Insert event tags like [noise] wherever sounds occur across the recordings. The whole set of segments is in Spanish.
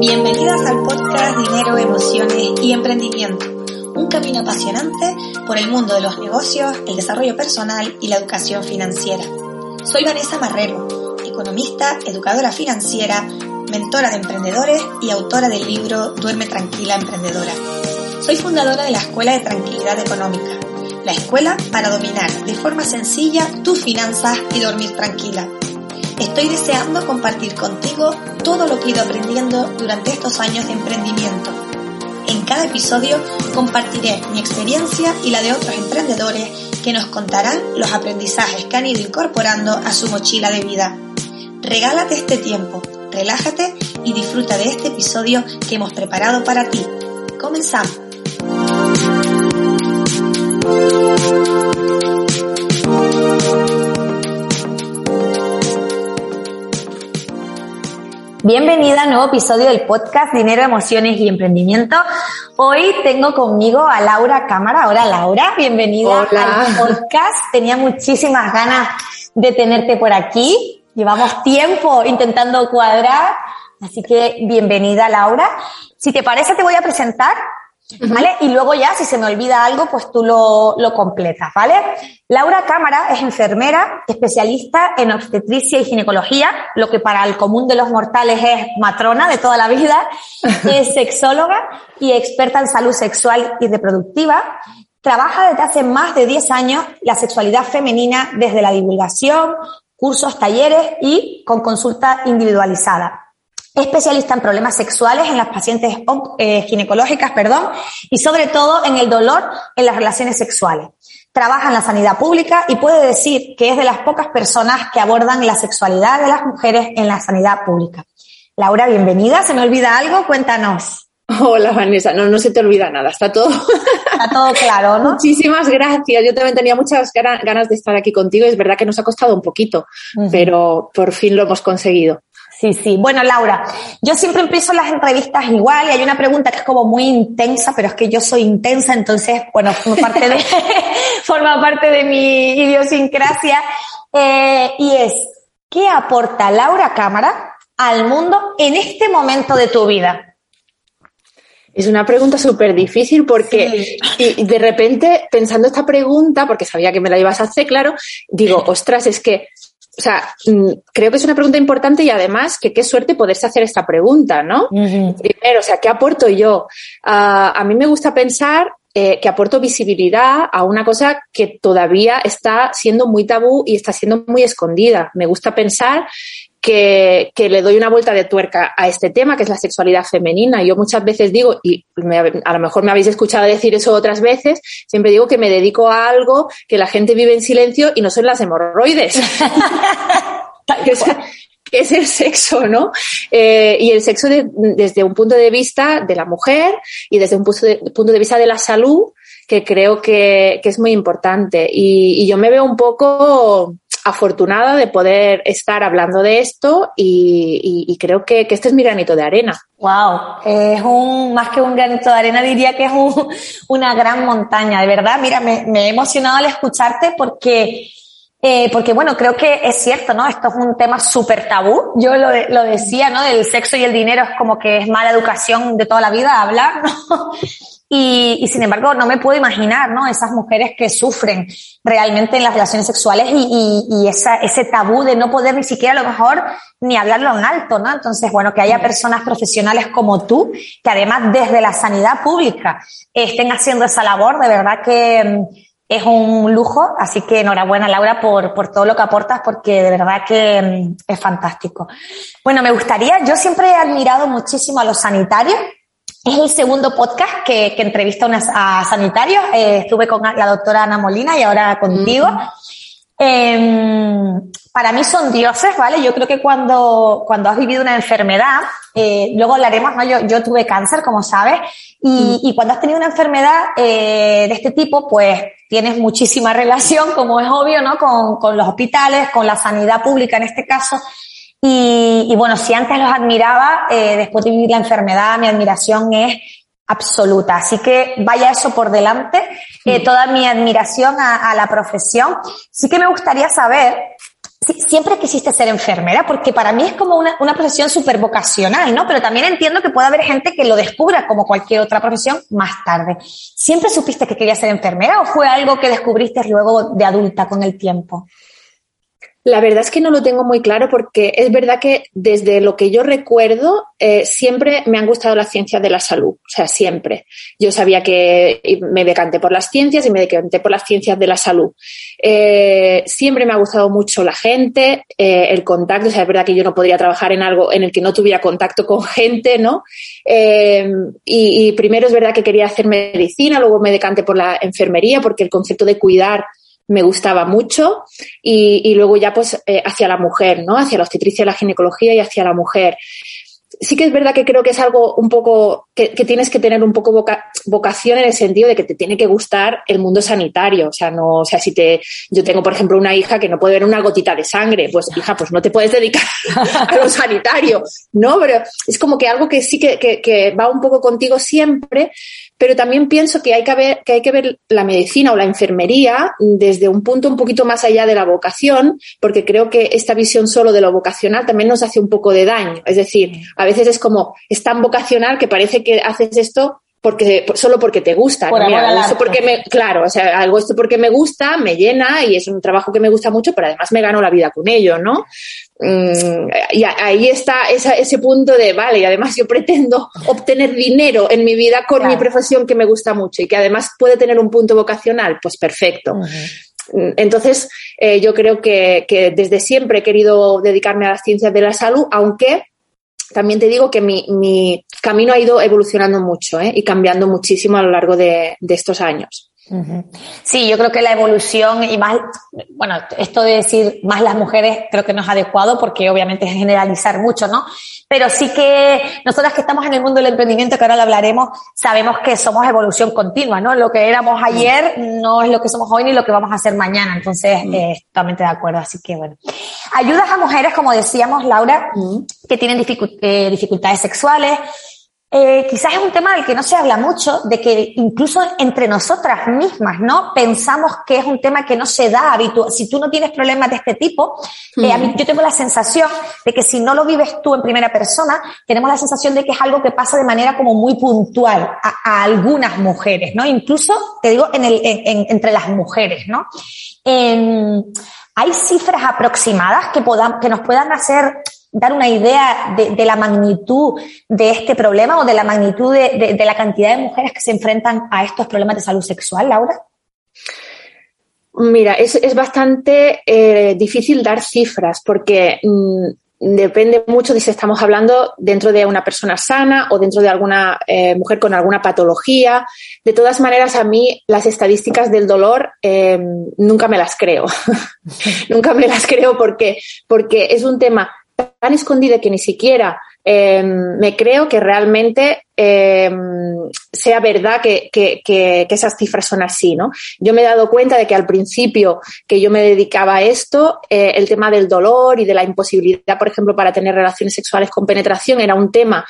Bienvenidas al podcast Dinero, Emociones y Emprendimiento, un camino apasionante por el mundo de los negocios, el desarrollo personal y la educación financiera. Soy Vanessa Marrero, economista, educadora financiera, mentora de emprendedores y autora del libro Duerme Tranquila Emprendedora. Soy fundadora de la Escuela de Tranquilidad Económica, la escuela para dominar de forma sencilla tus finanzas y dormir tranquila. Estoy deseando compartir contigo todo lo que he ido aprendiendo durante estos años de emprendimiento. En cada episodio compartiré mi experiencia y la de otros emprendedores que nos contarán los aprendizajes que han ido incorporando a su mochila de vida. Regálate este tiempo, relájate y disfruta de este episodio que hemos preparado para ti. Comenzamos. Bienvenida a nuevo episodio del podcast Dinero, Emociones y Emprendimiento. Hoy tengo conmigo a Laura Cámara. Hola Laura, bienvenida al podcast. Tenía muchísimas ganas de tenerte por aquí. Llevamos tiempo intentando cuadrar, así que bienvenida Laura. Si te parece te voy a presentar ¿Vale? Y luego ya, si se me olvida algo, pues tú lo, lo completas, ¿vale? Laura Cámara es enfermera, especialista en obstetricia y ginecología, lo que para el común de los mortales es matrona de toda la vida, [laughs] es sexóloga y experta en salud sexual y reproductiva. Trabaja desde hace más de 10 años la sexualidad femenina desde la divulgación, cursos, talleres y con consulta individualizada especialista en problemas sexuales en las pacientes eh, ginecológicas, perdón, y sobre todo en el dolor en las relaciones sexuales. Trabaja en la sanidad pública y puede decir que es de las pocas personas que abordan la sexualidad de las mujeres en la sanidad pública. Laura, bienvenida. ¿Se me olvida algo? Cuéntanos. Hola Vanessa, no, no se te olvida nada, está todo. Está todo claro, ¿no? [laughs] Muchísimas gracias. Yo también tenía muchas ganas de estar aquí contigo. Es verdad que nos ha costado un poquito, pero por fin lo hemos conseguido. Sí, sí. Bueno, Laura, yo siempre empiezo las entrevistas igual y hay una pregunta que es como muy intensa, pero es que yo soy intensa, entonces, bueno, forma parte de, [laughs] forma parte de mi idiosincrasia. Eh, y es, ¿qué aporta Laura Cámara al mundo en este momento de tu vida? Es una pregunta súper difícil porque y de repente, pensando esta pregunta, porque sabía que me la ibas a hacer, claro, digo, ostras, es que o sea, mm, creo que es una pregunta importante y además que qué suerte poderse hacer esta pregunta, ¿no? Primero, o sea, ¿qué aporto yo? Ah, a mí me gusta pensar eh, que aporto visibilidad a una cosa que todavía está siendo muy tabú y está siendo muy escondida. Me gusta pensar que, le doy una vuelta de tuerca a este tema, que es la sexualidad femenina. Yo muchas veces digo, y a lo mejor me habéis escuchado decir eso otras veces, siempre digo que me dedico a algo que la gente vive en silencio y no son las hemorroides. [laughs] que, es, el sexo, ¿no? Eh, y el sexo desde un punto de vista de la mujer y desde un punto de, punto de vista de la salud, que creo que, es muy importante. y yo me veo un poco afortunada de poder estar hablando de esto y, creo que, este es mi granito de arena. Wow, es un, más que un granito de arena, diría que es una gran montaña, de verdad. Mira, me, he emocionado al escucharte porque, eh, porque bueno, creo que es cierto, ¿no? Esto es un tema súper tabú. Yo lo, lo decía, ¿no? Del sexo y el dinero es como que es mala educación de toda la vida hablar, ¿no? Y, sin embargo, no me puedo imaginar, ¿no? Esas mujeres que sufren realmente en las relaciones sexuales y, y, esa, ese tabú de no poder ni siquiera a lo mejor ni hablarlo en alto, ¿no? Entonces, bueno, que haya personas profesionales como tú, que además desde la sanidad pública estén haciendo esa labor, de verdad que mm, es un lujo. Así que enhorabuena, Laura, por, por todo lo que aportas, porque de verdad que mm, es fantástico. Bueno, me gustaría, yo siempre he admirado muchísimo a los sanitarios es el segundo podcast que, que entrevista a, sanitarios. Eh, estuve con la doctora Ana Molina y ahora contigo. Em, para mí son dioses, ¿vale? Yo creo que cuando, cuando has vivido una enfermedad, eh, luego hablaremos, ¿no? Yo, yo tuve cáncer, como sabes, y, mm. y cuando has tenido una enfermedad eh, de este tipo, pues tienes muchísima [laughs] relación, como es obvio, ¿no? Con, con los hospitales, con la sanidad pública en este caso, y, bueno, si antes los admiraba, eh, después de vivir la enfermedad, mi admiración es absoluta. Así que vaya eso por delante, eh, toda mi admiración a, la profesión. Sí que me gustaría saber siempre quisiste ser enfermera, porque para mí es como una, una profesión súper vocacional, ¿no? Pero también entiendo que puede haber gente que lo descubra como cualquier otra profesión más tarde. ¿Siempre supiste que querías ser enfermera o fue algo que descubriste luego de adulta con el tiempo? La verdad es que no lo tengo muy claro porque es verdad que desde lo que yo recuerdo eh, siempre me han gustado las ciencias de la salud, o sea, siempre. Yo sabía que me decanté por las ciencias y me decanté por las ciencias de la salud. Eh, siempre me ha gustado mucho la gente, eh, el contacto, o sea, es verdad que yo no podría trabajar en algo en el que no tuviera contacto con [laughs] gente, ¿no? y, y primero es verdad que quería hacer medicina, luego me decanté por la enfermería porque el concepto de cuidar me gustaba mucho y, luego ya pues eh, hacia la mujer, ¿no? Hacia la obstetricia, la ginecología y hacia la mujer. Sí que es verdad que creo que es algo un poco que, tienes que tener un poco vocación en el sentido de que te tiene que gustar el mundo sanitario. O sea, no, o sea, si te, yo tengo, por ejemplo, una hija que no puede ver una gotita de sangre, pues hija, pues no te puedes dedicar [laughs] a lo sanitario, ¿no? Pero es como que algo que sí que, que va un poco contigo siempre, pero también pienso que hay que, ver, que hay que ver la medicina o la enfermería desde un punto un poquito más allá de la vocación, porque creo que esta visión solo de lo vocacional también nos hace un poco de daño. Es decir, a veces es como, es tan vocacional que parece que haces esto porque solo porque te gusta. porque me, claro, o sea, algo esto porque me gusta, me llena y es un trabajo que me gusta mucho, pero además me gano la vida con ello, ¿no? Mm, y ahí está ese punto de, vale, y además yo pretendo obtener dinero en mi vida con mi profesión que me gusta mucho y que además puede tener un punto vocacional, pues perfecto. Mm, entonces, eh, yo creo que, que desde siempre he querido dedicarme a las ciencias de la salud, aunque también te digo que mi, mi camino ha ido evolucionando mucho ¿eh? y cambiando muchísimo a lo largo de, de estos años. Sí, yo creo que la evolución y más, bueno, esto de decir más las mujeres creo que no es adecuado porque obviamente es generalizar mucho, ¿no? Pero sí que nosotras que estamos en el mundo del emprendimiento, que ahora lo hablaremos, sabemos que somos evolución continua, ¿no? Lo que éramos ayer no es lo que somos hoy ni lo que vamos a hacer mañana. Entonces, eh, totalmente de acuerdo. Así que bueno. Ayudas a mujeres, como decíamos, Laura, que tienen eh, dificultades sexuales, eh, quizás es un tema del que no se habla mucho, de que incluso entre nosotras mismas, ¿no? Pensamos que es un tema que no se da habitual. Si tú no tienes problemas de este tipo, eh, a mí, yo tengo la sensación de que si no lo vives tú en primera persona, tenemos la sensación de que es algo que pasa de manera como muy puntual a, algunas mujeres, ¿no? Incluso, te digo, en el, entre las mujeres, ¿no? ¿Hay cifras aproximadas que, podamos, que nos puedan hacer dar una idea de, la magnitud de este problema o de la magnitud de, la cantidad de mujeres que se enfrentan a estos problemas de salud sexual, Laura? Mira, es, bastante eh, difícil dar cifras porque mm, depende mucho de si estamos hablando dentro de una persona sana o dentro de alguna eh, mujer con alguna patología. De todas maneras, a mí las estadísticas del dolor em, nunca me las creo. [laughs] nunca me las creo porque, porque es un tema tan escondida que ni siquiera em, me creo que realmente em, sea verdad que, esas cifras son así, ¿no? Yo me he dado cuenta de que al principio que yo me dedicaba a esto, eh, el tema del dolor y de la imposibilidad, por ejemplo, para tener relaciones sexuales con penetración era un tema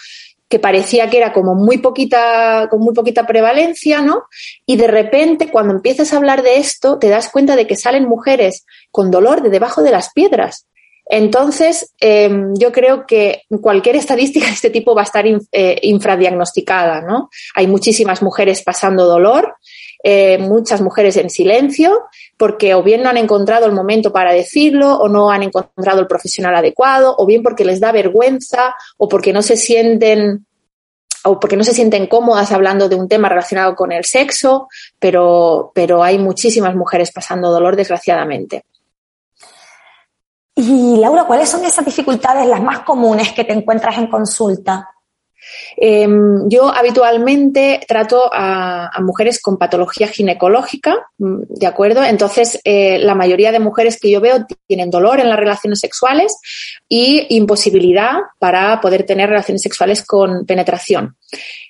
que parecía que era como muy poquita, con muy poquita prevalencia, ¿no? Y de repente, cuando empiezas a hablar de esto, te das cuenta de que salen mujeres con dolor de debajo de las piedras entonces, em, yo creo que cualquier estadística de este tipo va a estar eh, infradiagnosticada, ¿no? Hay muchísimas mujeres pasando dolor, eh, muchas mujeres en silencio, porque o bien no han encontrado el momento para decirlo, o no han encontrado el profesional adecuado, o bien porque les da vergüenza, o porque no se sienten o porque no se sienten cómodas hablando de un tema relacionado con el sexo, pero, pero hay muchísimas mujeres pasando dolor, desgraciadamente. Y Laura, ¿cuáles son esas dificultades las más comunes que te encuentras en consulta? Em, yo habitualmente trato a, mujeres con patología ginecológica, mm, ¿de acuerdo? Entonces, eh, la mayoría de mujeres que yo veo tienen dolor en las relaciones sexuales y imposibilidad para poder tener relaciones sexuales con penetración.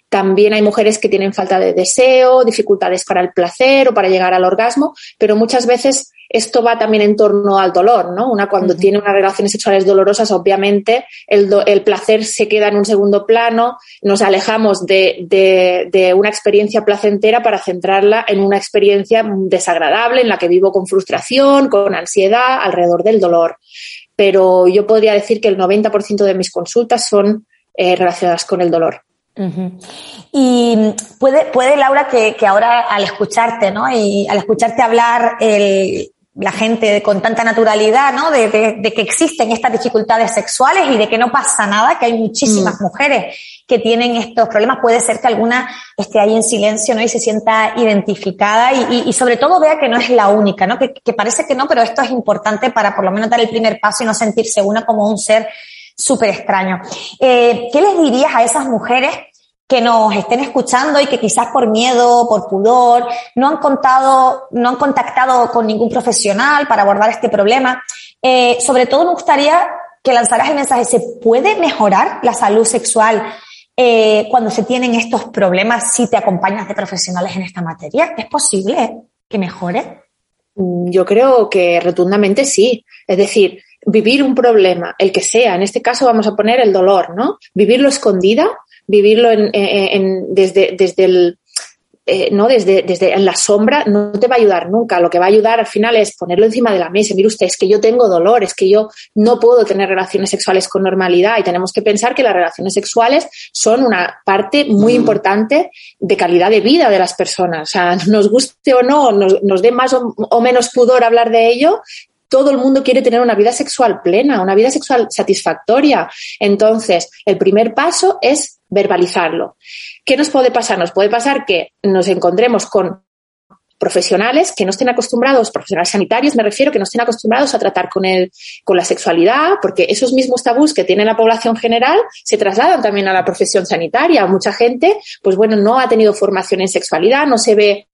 También hay mujeres que tienen falta de deseo, dificultades para el placer o para llegar al orgasmo, pero muchas veces esto va también en torno al dolor, ¿no? Una cuando tiene unas relaciones sexuales dolorosas, obviamente el, el, placer se queda en un segundo plano, nos alejamos de, de, de, una experiencia placentera para centrarla en una experiencia desagradable en la que vivo con frustración, con ansiedad, alrededor del dolor. Pero yo podría decir que el 90% de mis consultas son eh, relacionadas con el dolor. Y puede, puede Laura, que, que, ahora al escucharte, ¿no? Y al escucharte hablar, el, la gente con tanta naturalidad, ¿no? De, de, de, que existen estas dificultades sexuales y de que no pasa nada, que hay muchísimas mm. mujeres que tienen estos problemas. Puede ser que alguna esté ahí en silencio, ¿no? Y se sienta identificada y, y, y sobre todo vea que no es la única, ¿no? Que, que, parece que no, pero esto es importante para por lo menos dar el primer paso y no sentirse una como un ser súper extraño. Eh, ¿Qué les dirías a esas mujeres que nos estén escuchando y que quizás por miedo, por pudor, no han contado, no han contactado con ningún profesional para abordar este problema. Eh, sobre todo me gustaría que lanzaras el mensaje, ¿se puede mejorar la salud sexual eh, cuando se tienen estos problemas si te acompañas de profesionales en esta materia? ¿Es posible que mejore? Mm, yo creo que rotundamente sí. Es decir, vivir un problema, el que sea, en este caso vamos a poner el dolor, ¿no? Vivirlo escondida vivirlo en, en, desde, desde el, eh, ¿no? Desde, desde en la sombra no te va a ayudar nunca. Lo que va a ayudar al final es ponerlo encima de la mesa. Mire usted, es que yo tengo dolor, es que yo no puedo tener relaciones sexuales con normalidad y tenemos que pensar que las relaciones sexuales son una parte muy importante de calidad de vida de las personas. O sea, [laughs] nos guste o no, nos, nos dé más o, o menos pudor hablar de ello, todo el mundo quiere tener una vida sexual plena, una vida sexual satisfactoria. Entonces, el primer paso es verbalizarlo. ¿Qué nos puede pasar? Nos puede pasar que nos encontremos con profesionales que no estén acostumbrados, profesionales sanitarios me refiero, que no estén acostumbrados a tratar con el, con la sexualidad, porque esos mismos tabús que tiene la población general se trasladan también a la profesión sanitaria. Mucha gente, pues bueno, no ha tenido formación en sexualidad, no se ve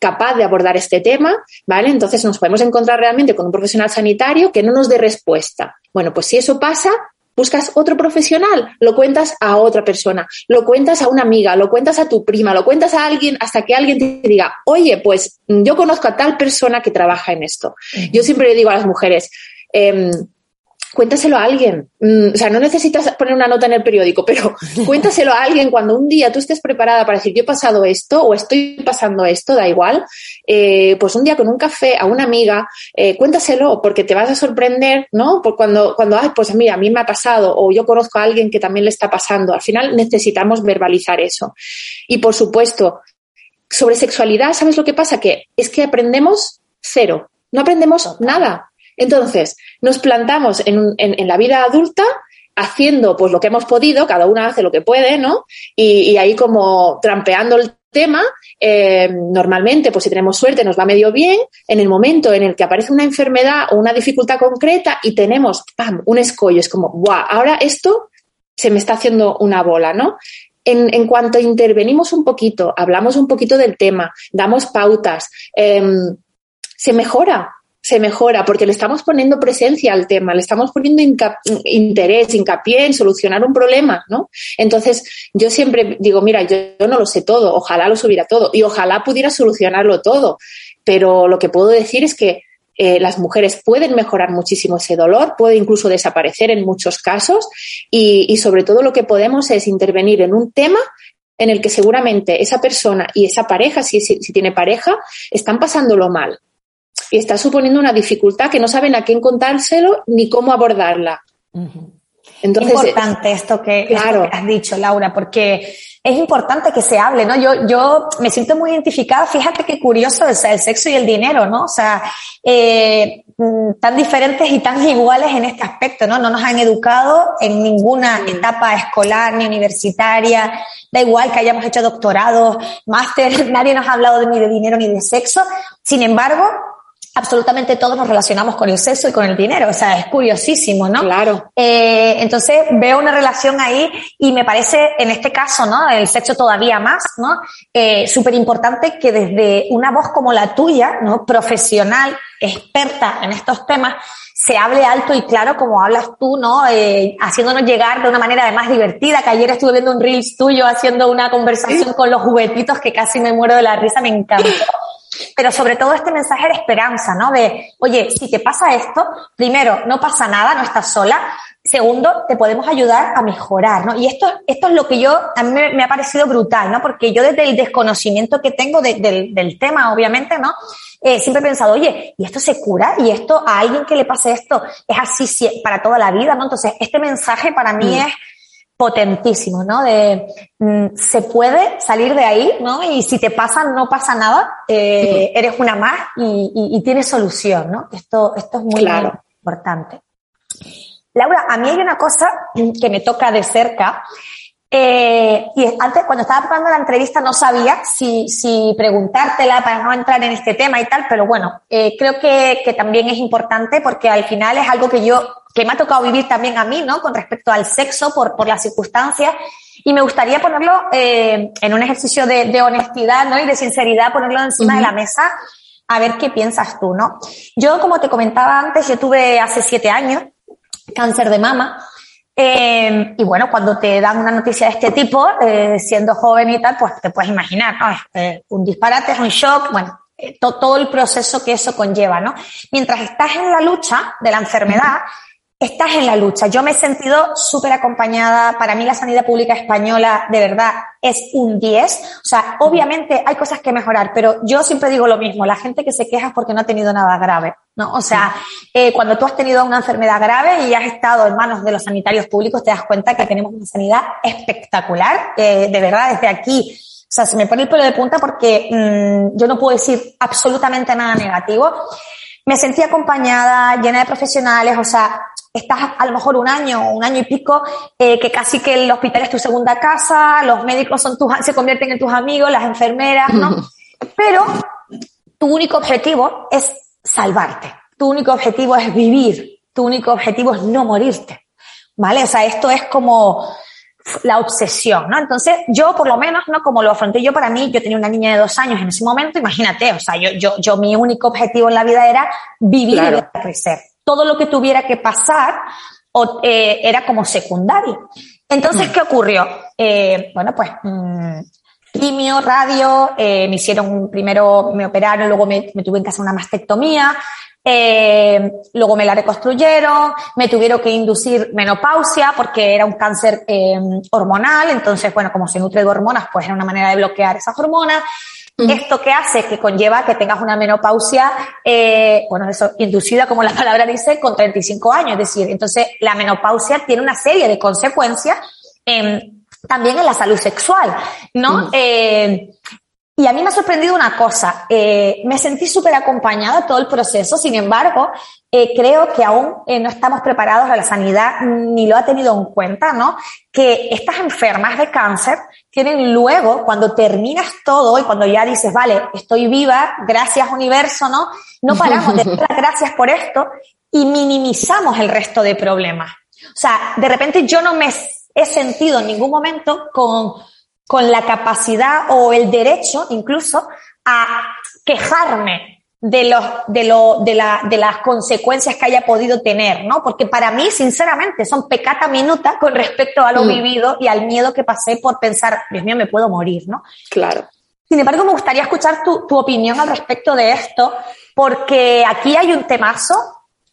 capaz de abordar este tema, ¿vale? Entonces nos podemos encontrar realmente con un profesional sanitario que no nos dé respuesta. Bueno, pues si eso pasa, buscas otro profesional, lo cuentas a otra persona, lo cuentas a una amiga, lo cuentas a tu prima, lo cuentas a alguien hasta que alguien te diga, oye, pues yo conozco a tal persona que trabaja en esto. Yo siempre le digo a las mujeres, eh, cuéntaselo a alguien. Mm, o sea, no necesitas poner una nota en el periódico, pero [laughs] cuéntaselo a alguien cuando un día tú estés preparada para decir, yo he pasado esto o estoy pasando esto, da igual. Eh, pues un día con un café a una amiga, eh, cuéntaselo porque te vas a sorprender, ¿no? Por cuando, cuando, ay, pues mira, a mí me ha pasado o yo conozco a alguien que también le está pasando. Al final necesitamos verbalizar eso. Y por supuesto, sobre sexualidad, ¿sabes lo que pasa? Que es que aprendemos cero. No aprendemos nada. Entonces, nos plantamos en, la vida adulta haciendo pues lo que hemos podido, cada una hace lo que puede, ¿no? Y, ahí como trampeando el tema, eh, normalmente, pues si tenemos suerte, nos va medio bien. En el momento en el que aparece una enfermedad o una dificultad concreta y tenemos, ¡pam!, un escollo, es como, ¡guau! Ahora esto se me está haciendo una bola, ¿no? En, cuanto intervenimos un poquito, hablamos un poquito del tema, damos pautas, eh, se mejora, se mejora porque le estamos poniendo presencia al tema, le estamos poniendo interés, hincapié en solucionar un problema, ¿no? Entonces, yo siempre digo, mira, yo, no lo sé todo, ojalá lo subiera todo y ojalá pudiera solucionarlo todo, pero lo que puedo decir es que eh, las mujeres pueden mejorar muchísimo ese dolor, puede incluso desaparecer en muchos casos y, sobre todo lo que podemos es intervenir en un tema en el que seguramente esa persona y esa pareja, si, si tiene pareja, están pasándolo mal y está suponiendo una dificultad que no saben a quién contárselo ni cómo abordarla. Uh -huh. Entonces, es importante esto que, claro. esto que has dicho, Laura, porque es importante que se hable, ¿no? Yo, yo me siento muy identificada, fíjate qué curioso es el sexo y el dinero, ¿no? O sea, eh, tan diferentes y tan iguales en este aspecto, ¿no? No nos han educado en ninguna etapa escolar ni universitaria, da igual que hayamos hecho doctorados, máster, [laughs] nadie nos ha hablado ni de dinero ni de sexo. Sin embargo, absolutamente todos nos relacionamos con el sexo y con el dinero. O sea, es curiosísimo, ¿no? Claro. Eh, entonces veo una relación ahí y me parece, en este caso, ¿no? El sexo todavía más, ¿no? Eh, Súper importante que desde una voz como la tuya, ¿no? Profesional, experta en estos temas, se hable alto y claro como hablas tú, ¿no? Eh, haciéndonos llegar de una manera además divertida, que ayer estuve viendo un reels tuyo haciendo una conversación ¿Sí? con los juguetitos que casi me muero de la risa, me encantó. Pero sobre todo este mensaje de esperanza, ¿no? De, oye, si te pasa esto, primero, no pasa nada, no estás sola. Segundo, te podemos ayudar a mejorar, ¿no? Y esto, esto es lo que yo, a mí me, ha parecido brutal, ¿no? Porque yo desde el desconocimiento que tengo del, del tema, obviamente, ¿no? Eh, siempre he pensado, oye, ¿y esto se cura? ¿Y esto a alguien que le pase esto es así para toda la vida? ¿no? Entonces, este mensaje para mí mm. es potentísimo, ¿no? De mm, se puede salir de ahí, ¿no? Y si te pasa, no pasa nada, eh, eres una más y, tienes solución, ¿no? Esto, esto es muy importante. Laura, a mí hay una cosa que me toca de cerca eh, y antes, cuando estaba preparando la entrevista, no sabía si, si preguntártela para no entrar en este tema y tal, pero bueno, eh, creo que, que, también es importante porque al final es algo que yo, que me ha tocado vivir también a mí, ¿no? Con respecto al sexo, por, por las circunstancias. Y me gustaría ponerlo eh, en un ejercicio de, de, honestidad, ¿no? Y de sinceridad, ponerlo encima de la mesa, a ver qué piensas tú, ¿no? Yo, como te comentaba antes, yo tuve hace siete años cáncer de mama. Eh, y bueno, cuando te dan una noticia de este tipo, eh, siendo joven y tal, pues te puedes imaginar, ¿no? Eh, un disparate, un shock, bueno, todo el proceso que eso conlleva, ¿no? Mientras estás en la lucha de la enfermedad, estás en la lucha. Yo me he sentido súper acompañada. Para mí la sanidad pública española de verdad es un 10. O sea, obviamente hay cosas que mejorar, pero yo siempre digo lo mismo. La gente que se queja es porque no ha tenido nada grave. ¿No? O sea, eh, cuando tú has tenido una enfermedad grave y has estado en manos de los sanitarios públicos, te das cuenta que tenemos una sanidad espectacular. Eh, de verdad, desde aquí. O sea, se me pone el pelo de punta porque mm, yo no puedo decir absolutamente nada negativo me sentí acompañada, llena de profesionales, o sea, estás a lo mejor un año, un año y pico, eh, que casi que el hospital es tu segunda casa, los médicos son tus, se convierten en tus amigos, las enfermeras, ¿no? [laughs] Pero tu único objetivo es salvarte, tu único objetivo es vivir, tu único objetivo es no morirte, ¿vale? O sea, esto es como la obsesión, ¿no? Entonces, yo por lo menos, ¿no? Como lo afronté yo para mí, yo tenía una niña de dos años en ese momento, imagínate, o sea, yo, yo, yo mi único objetivo en la vida era vivir y crecer todo lo que tuviera que pasar o, eh, era como secundario. Entonces, mm. ¿qué ocurrió? Eh, bueno, pues mm, quimio, radio, eh, me hicieron primero, me operaron, luego me, me tuve que hacer una mastectomía, eh, luego me la reconstruyeron, me tuvieron que inducir menopausia porque era un cáncer eh, hormonal, entonces, bueno, como se nutre de hormonas, pues era una manera de bloquear esas hormonas. Esto que hace que conlleva que tengas una menopausia, eh, bueno, eso, inducida, como la palabra dice, con 35 años. Es decir, entonces la menopausia tiene una serie de consecuencias también en la salud sexual, ¿no? Eh, y a mí me ha sorprendido una cosa, eh, me sentí súper acompañada todo el proceso, sin embargo, eh, creo que aún eh, no estamos preparados a la sanidad ni lo ha tenido en cuenta, ¿no? Que estas enfermas de cáncer tienen luego, cuando terminas todo y cuando ya dices, vale, estoy viva, gracias universo, ¿no? No paramos de [laughs] dar gracias por esto y minimizamos el resto de problemas. O sea, de repente yo no me he sentido en ningún momento con con la capacidad o el derecho incluso a quejarme de, los, de, lo, de, la, de las consecuencias que haya podido tener, ¿no? Porque para mí, sinceramente, son pecata minuta con respecto a lo mm. vivido y al miedo que pasé por pensar, Dios mío, me puedo morir, ¿no? Claro. Sin embargo, me gustaría escuchar tu, tu opinión al respecto de esto, porque aquí hay un temazo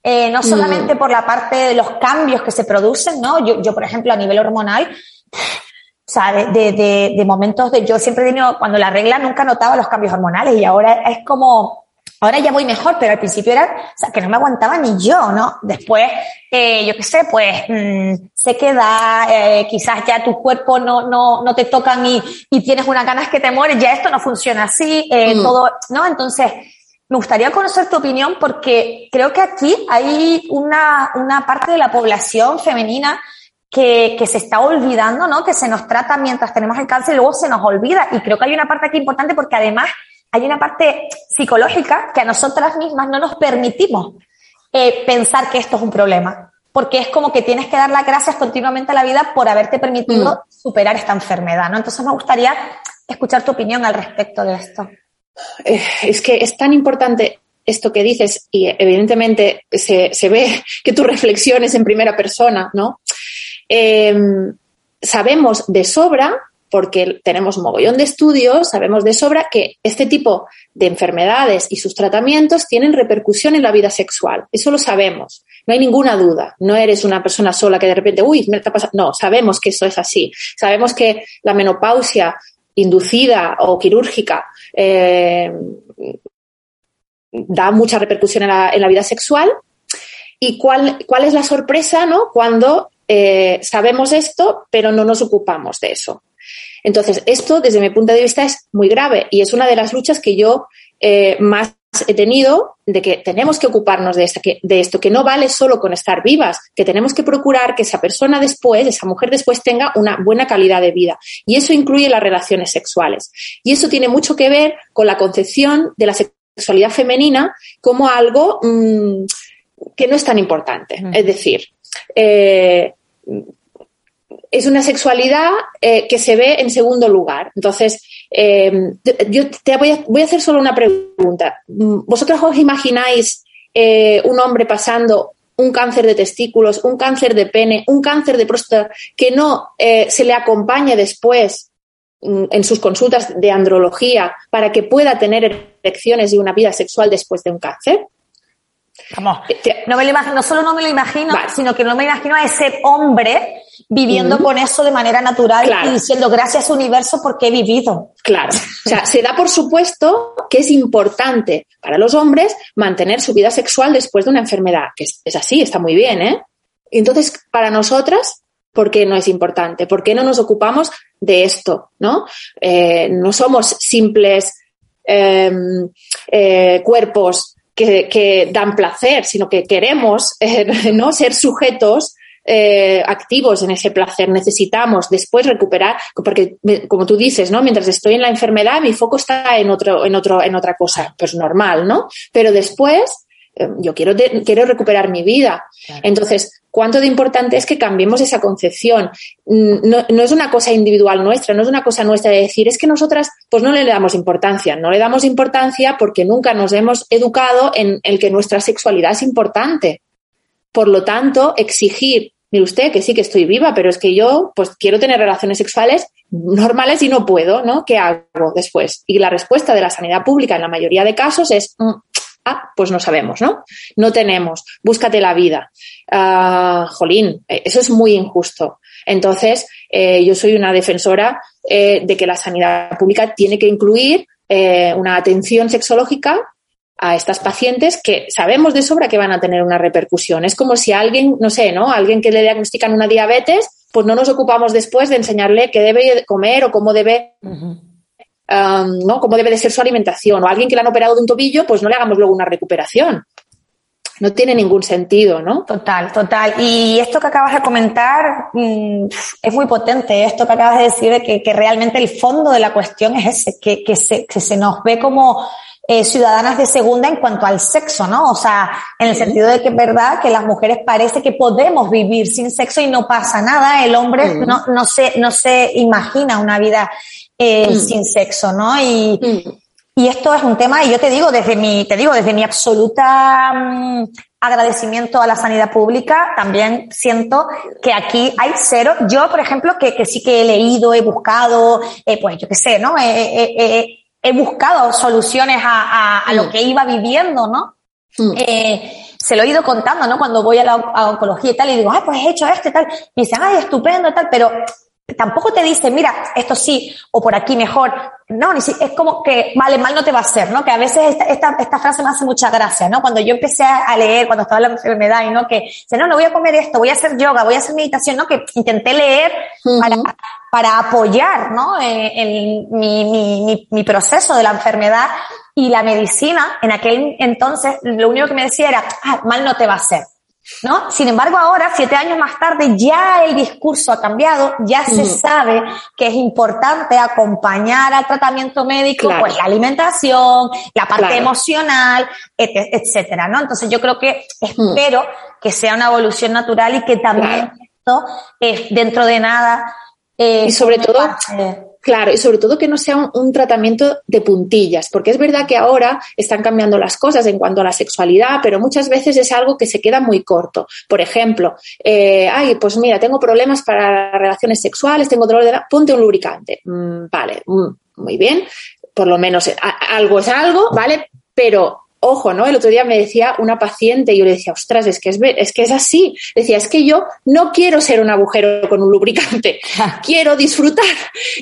eh, no mm. solamente por la parte de los cambios que se producen, ¿no? Yo, yo, por ejemplo, a nivel hormonal, o sea, de, de, de, momentos de, yo siempre he tenido, cuando la regla nunca notaba los cambios hormonales y ahora es como, ahora ya voy mejor, pero al principio era, o sea, que no me aguantaba ni yo, ¿no? Después, eh, yo qué sé, pues, mmm, se queda, eh, quizás ya tu cuerpo no, no, no te tocan y, y tienes unas ganas que te mueres, ya esto no funciona así, eh, mm. todo, ¿no? Entonces, me gustaría conocer tu opinión porque creo que aquí hay una, una parte de la población femenina que, que, se está olvidando, ¿no? Que se nos trata mientras tenemos el cáncer y luego se nos olvida. Y creo que hay una parte aquí importante porque además hay una parte psicológica que a nosotras mismas no nos permitimos eh, pensar que esto es un problema. Porque es como que tienes que dar las gracias continuamente a la vida por haberte permitido mm. superar esta enfermedad, ¿no? Entonces me gustaría escuchar tu opinión al respecto de esto. Eh, es que es tan importante esto que dices y evidentemente se, se ve [laughs] que tu reflexiones en primera persona, ¿no? Em, sabemos de sobra porque tenemos un mogollón de estudios, sabemos de sobra que este tipo de enfermedades y sus tratamientos tienen repercusión en la vida sexual. Eso lo sabemos. No hay ninguna duda. No eres una persona sola que de repente, uy, me está pasando. No, sabemos que eso es así. Sabemos que la menopausia inducida o quirúrgica eh, da mucha repercusión en la, vida sexual. ¿Y cuál, cuál, es la sorpresa ¿no? cuando eh, sabemos esto, pero no nos ocupamos de eso? Entonces, esto, desde mi punto de vista, es muy grave y es una de las luchas que yo eh, más he tenido de que tenemos que ocuparnos de, que, de esto, que no vale solo con estar vivas, que tenemos que procurar que esa persona después, esa mujer después tenga una buena calidad de vida. Y eso incluye las relaciones sexuales. Y eso tiene mucho que ver con la concepción de la sexualidad femenina como algo mm, que no es tan importante. Es decir, eh, es una sexualidad eh, que se ve en segundo lugar. Entonces, eh, yo te voy a, voy a, hacer solo una pregunta. ¿Vosotros os imagináis eh, un hombre pasando un cáncer de testículos, un cáncer de pene, un cáncer de próstata que no se le acompañe después mm, en sus consultas de andrología para que pueda tener erecciones y una vida sexual después de un cáncer? No, me lo imagino, no solo no me lo imagino, sino que no me imagino a ese hombre viviendo con eso de manera natural y diciendo gracias universo porque he vivido. Claro. O sea, se da por supuesto que es importante para los hombres mantener su vida sexual después de una enfermedad, que es, así, está muy bien, ¿eh? Entonces, para nosotras, ¿por qué no es importante? ¿Por qué no nos ocupamos de esto? ¿No? Eh, no somos simples em, eh, cuerpos que, dan placer, sino que queremos eh, [laughs] ¿no? ser sujetos eh, activos en ese placer. Necesitamos después recuperar, porque como tú dices, ¿no? Mientras estoy en la enfermedad, mi foco está en otro, en otro, en otra cosa, pues normal, ¿no? Pero después eh, yo quiero, quiero recuperar mi vida. Entonces, ¿cuánto de importante es que cambiemos esa concepción? Mm, no, es una cosa individual nuestra, no es una cosa nuestra de decir, es que nosotras pues no le damos importancia, no le damos importancia porque nunca nos hemos educado en el que nuestra sexualidad es importante. Por lo tanto, exigir mire usted que sí que estoy viva, pero es que yo pues quiero tener relaciones sexuales normales y no puedo, ¿no? ¿Qué hago después? Y la respuesta de la sanidad pública en la mayoría de casos es, mm, ah, pues no sabemos, ¿no? No tenemos, búscate la vida. Ah, jolín, eh, eso es muy injusto. Entonces, eh, yo soy una defensora eh, de que la sanidad pública tiene que incluir una atención sexológica a estas pacientes que sabemos de sobra que van a tener una repercusión. Es como si alguien, no sé, ¿no? Alguien que le diagnostican una diabetes, pues no nos ocupamos después de enseñarle qué debe comer o cómo debe, ¿no? Cómo debe de ser su alimentación. O alguien que le han operado de un tobillo, pues no le hagamos luego una recuperación. No tiene ningún sentido, ¿no? Total, total. Y esto que acabas de comentar mm, es muy potente. Esto que acabas de decir de que, realmente el fondo de la cuestión es ese, que, que, se, que se nos ve como eh, ciudadanas de segunda en cuanto al sexo, ¿no? O sea, en el sentido de que es verdad que las mujeres parece que podemos vivir sin sexo y no pasa nada. El hombre no, no, se, no se imagina una vida eh, sin sexo, ¿no? Y, y esto es un tema, y yo te digo, desde mi, te digo, desde mi absoluta mm, agradecimiento a la sanidad pública, también siento que aquí hay cero. Yo, por ejemplo, que, que sí que he leído, he buscado, eh, pues yo qué sé, ¿no? Eh, he buscado soluciones a, a, lo mm. que iba viviendo, ¿no? Mm. Eh, se lo he ido contando, ¿no? Cuando voy a la oncología y tal, y digo, ay, pues he hecho esto y tal. Me dicen, ay, estupendo y tal, pero tampoco te dice, mira, esto sí, o por aquí mejor. No, ni si, es como que, vale, mal no te va a hacer, ¿no? Que a veces esta, esta, esta frase me hace mucha gracia, ¿no? Cuando yo empecé a leer, cuando estaba la enfermedad, y no, que, dice, no, no voy a comer esto, voy a hacer yoga, voy a hacer meditación, ¿no? Que intenté leer para, para apoyar, ¿no? Eh, el, mi, mi, mi proceso de la enfermedad y la medicina, en aquel entonces, lo único que me decía era, ah, mal no te va a hacer. ¿No? Sin embargo, ahora, siete años más tarde, ya el discurso ha cambiado, ya se sabe que es importante acompañar al tratamiento médico, pues la alimentación, la parte emocional, etcétera, ¿no? Entonces yo creo que espero que sea una evolución natural y que también esto, dentro de nada, eh, y sobre todo, Claro, y sobre todo que no sea un, tratamiento de puntillas, porque es verdad que ahora están cambiando las cosas en cuanto a la sexualidad, pero muchas veces es algo que se queda muy corto. Por ejemplo, eh, ay, pues mira, tengo problemas para relaciones sexuales, tengo dolor de la... ponte un lubricante. Mm, vale, mm, muy bien, por lo menos algo es algo, ¿vale? Pero ojo, ¿no? El otro día me decía una paciente y yo le decía, ostras, es que es, es que es así. Decía, es que yo no quiero ser un agujero con un lubricante, [laughs] quiero disfrutar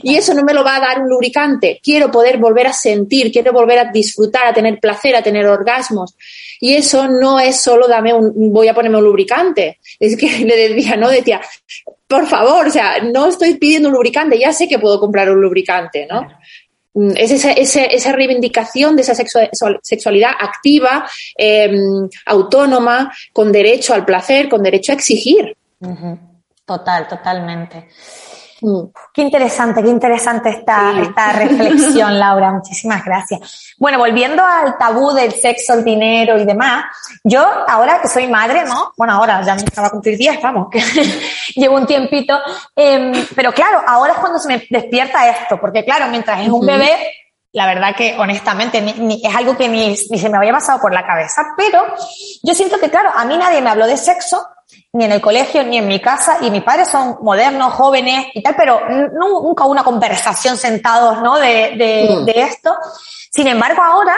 y eso no me lo va a dar un lubricante. Quiero poder volver a sentir, quiero volver a disfrutar, a tener placer, a tener orgasmos. Y eso no es solo dame un, voy a ponerme un lubricante. Es que [laughs] le decía, ¿no? Decía, por favor, o sea, no estoy pidiendo un lubricante, ya sé que puedo comprar un lubricante, ¿no? Mm, es esa, esa, reivindicación de esa sexualidad activa, em, autónoma, con derecho al placer, con derecho a exigir. Total, totalmente. Mm. Qué interesante, qué interesante esta, esta [laughs] reflexión, Laura. Muchísimas gracias. Bueno, volviendo al tabú del sexo, el dinero y demás, yo ahora que soy madre, ¿no? Bueno, ahora ya me acaba a cumplir 10, vamos, que [laughs] llevo un tiempito. Em, pero claro, ahora es cuando se me despierta esto, porque claro, mientras es un bebé, la verdad que honestamente es algo que ni, ni, se me había pasado por la cabeza, pero yo siento que, claro, a mí nadie me habló de sexo ni en el colegio, ni en mi casa, y mis padres son modernos, jóvenes y tal, pero nunca una conversación sentados, ¿no? De, mm. de, esto. Sin embargo, ahora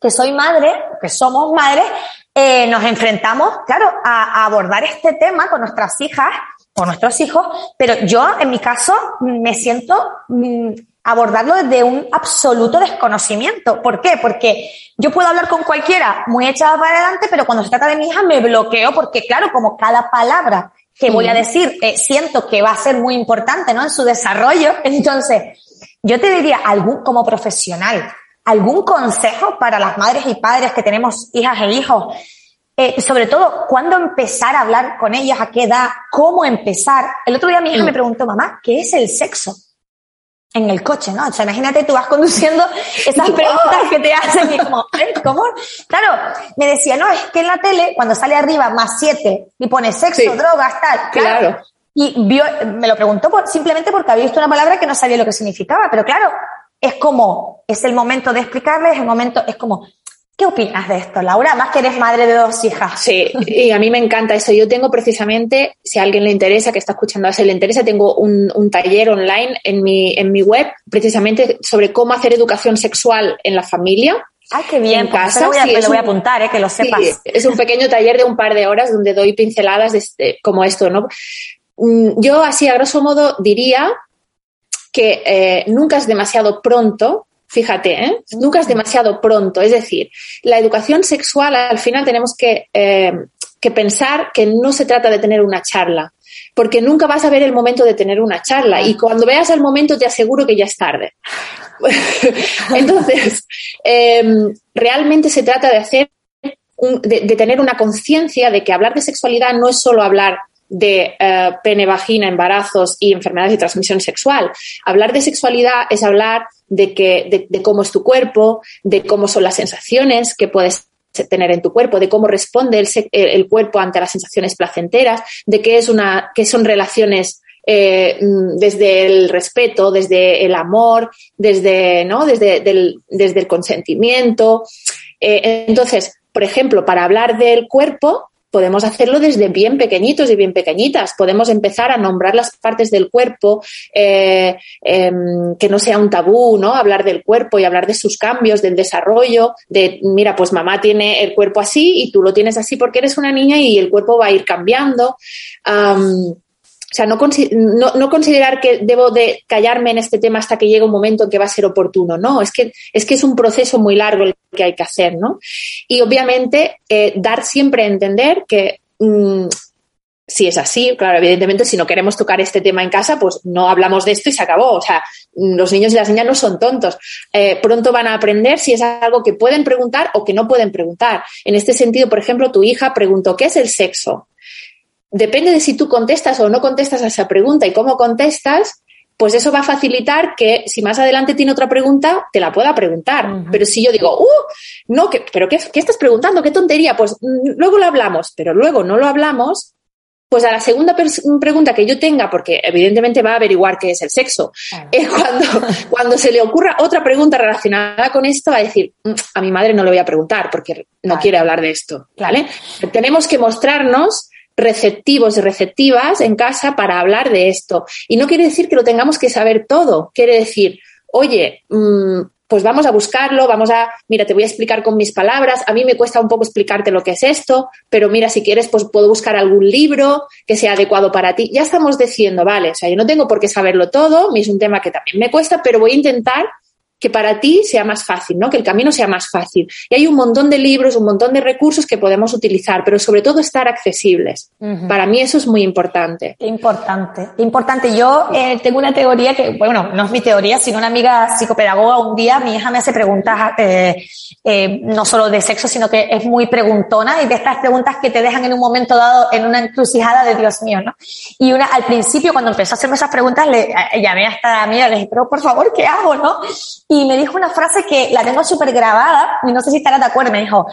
que soy madre, que somos madres, eh, nos enfrentamos, claro, a, a, abordar este tema con nuestras hijas, con nuestros hijos, pero yo, en mi caso, me siento mm, abordarlo desde un absoluto desconocimiento. ¿Por qué? Porque yo puedo hablar con cualquiera muy echada para adelante, pero cuando se trata de mi hija me bloqueo porque, claro, como cada palabra que voy a decir eh, siento que va a ser muy importante, ¿no? En su desarrollo. [laughs] Entonces, yo te diría, algún, como profesional, algún consejo para las madres y padres que tenemos hijas e hijos, eh, sobre todo, ¿cuándo empezar a hablar con ellas? ¿A qué edad? ¿Cómo empezar? El otro día mi hija me preguntó, mamá, ¿qué es el sexo? En el coche, ¿no? O sea, imagínate, tú vas conduciendo [laughs] esas preguntas que te hacen y como, ¿eh? ¿cómo? Claro, me decía, no, es que en la tele, cuando sale arriba más siete y pone sexo, drogas, tal, claro. Y vio, me lo preguntó simplemente porque había visto una palabra que no sabía lo que significaba, pero claro, es como, es el momento de explicarles, el momento, es como, ¿Qué opinas de esto, Laura? Más que eres madre de dos hijas. Sí, y a mí me encanta eso. Yo tengo precisamente, si a alguien le interesa, que está escuchando a le interesa, tengo un, taller online en mi, en mi web, precisamente sobre cómo hacer educación sexual en la familia. ¡Ay, qué bien! En pues casa. Lo voy a, me lo voy a apuntar, ¿eh? que lo sepas. Sí, es un pequeño taller de un par de horas donde doy pinceladas de este, como esto, ¿no? Mm, yo, así a grosso modo, diría que eh, nunca es demasiado pronto Fíjate, ¿eh? nunca es demasiado pronto. Es decir, la educación sexual al final tenemos que, eh, que pensar que no se trata de tener una charla, porque nunca vas a ver el momento de tener una charla y cuando veas el momento te aseguro que ya es tarde. [laughs] Entonces, em, realmente se trata de hacer, de, tener una conciencia de que hablar de sexualidad no es solo hablar de eh, pene, vagina, embarazos y enfermedades de transmisión sexual. Hablar de sexualidad es hablar de, que, de, cómo es tu cuerpo, de cómo son las sensaciones que puedes tener en tu cuerpo, de cómo responde el, el cuerpo ante las sensaciones placenteras, de qué es una, qué son relaciones eh, desde el respeto, desde el amor, desde, ¿no? desde, desde el consentimiento. Eh, entonces, por ejemplo, para hablar del cuerpo, podemos hacerlo desde bien pequeñitos y bien pequeñitas. Podemos empezar a nombrar las partes del cuerpo, eh, em, que no sea un tabú, ¿no? Hablar del cuerpo y hablar de sus cambios, del desarrollo, de, mira, pues mamá tiene el cuerpo así y tú lo tienes así porque eres una niña y el cuerpo va a ir cambiando. O sea, no, no, considerar que debo de callarme en este tema hasta que llegue un momento en que va a ser oportuno. No, es que es, que es un proceso muy largo el que hay que hacer, ¿no? Y obviamente eh, dar siempre a entender que mm, si es así, claro, evidentemente si no queremos tocar este tema en casa, pues no hablamos de esto y se acabó. O sea, los niños y las niñas no son tontos. Eh, pronto van a aprender si es algo que pueden preguntar o que no pueden preguntar. En este sentido, por ejemplo, tu hija preguntó, ¿qué es el sexo? Depende de si tú contestas o no contestas a esa pregunta y cómo contestas, pues eso va a facilitar que si más adelante tiene otra pregunta, te la pueda preguntar. Pero si yo digo, ¡uh! No, ¿pero qué, qué, estás preguntando? ¿Qué tontería? Pues mm, luego lo hablamos, pero luego no lo hablamos, pues a la segunda pregunta que yo tenga, porque evidentemente va a averiguar qué es el sexo, es cuando, [laughs] cuando se le ocurra otra pregunta relacionada con esto, va a decir, mm, a mi madre no le voy a preguntar porque no quiere hablar de esto. ¿vale? Tenemos que mostrarnos receptivos y receptivas en casa para hablar de esto. Y no quiere decir que lo tengamos que saber todo, quiere decir, oye, mmm, pues vamos a buscarlo, vamos a, mira, te voy a explicar con mis palabras, a mí me cuesta un poco explicarte lo que es esto, pero mira, si quieres, pues puedo buscar algún libro que sea adecuado para ti. Ya estamos diciendo, vale, o sea, yo no tengo por qué saberlo todo, es un tema que también me cuesta, pero voy a intentar que para ti sea más fácil, ¿no? Que el camino sea más fácil. Y hay un montón de libros, un montón de recursos que podemos utilizar, pero sobre todo estar accesibles. Para mí eso es muy importante. Importante, importante. Yo eh, tengo una teoría que, bueno, no es mi teoría, sino una amiga psicopedagoga. Un día mi hija me hace preguntas, eh, eh, no solo de sexo, sino que es muy preguntona y de estas preguntas que te dejan en un momento dado en una encrucijada de Dios mío, ¿no? Y una, al principio, cuando empezó a hacerme esas preguntas, le llamé hasta amiga y le dije, pero por favor, ¿qué hago, no? Y me dijo una frase que la tengo súper grabada y no sé si estará de acuerdo. Me dijo,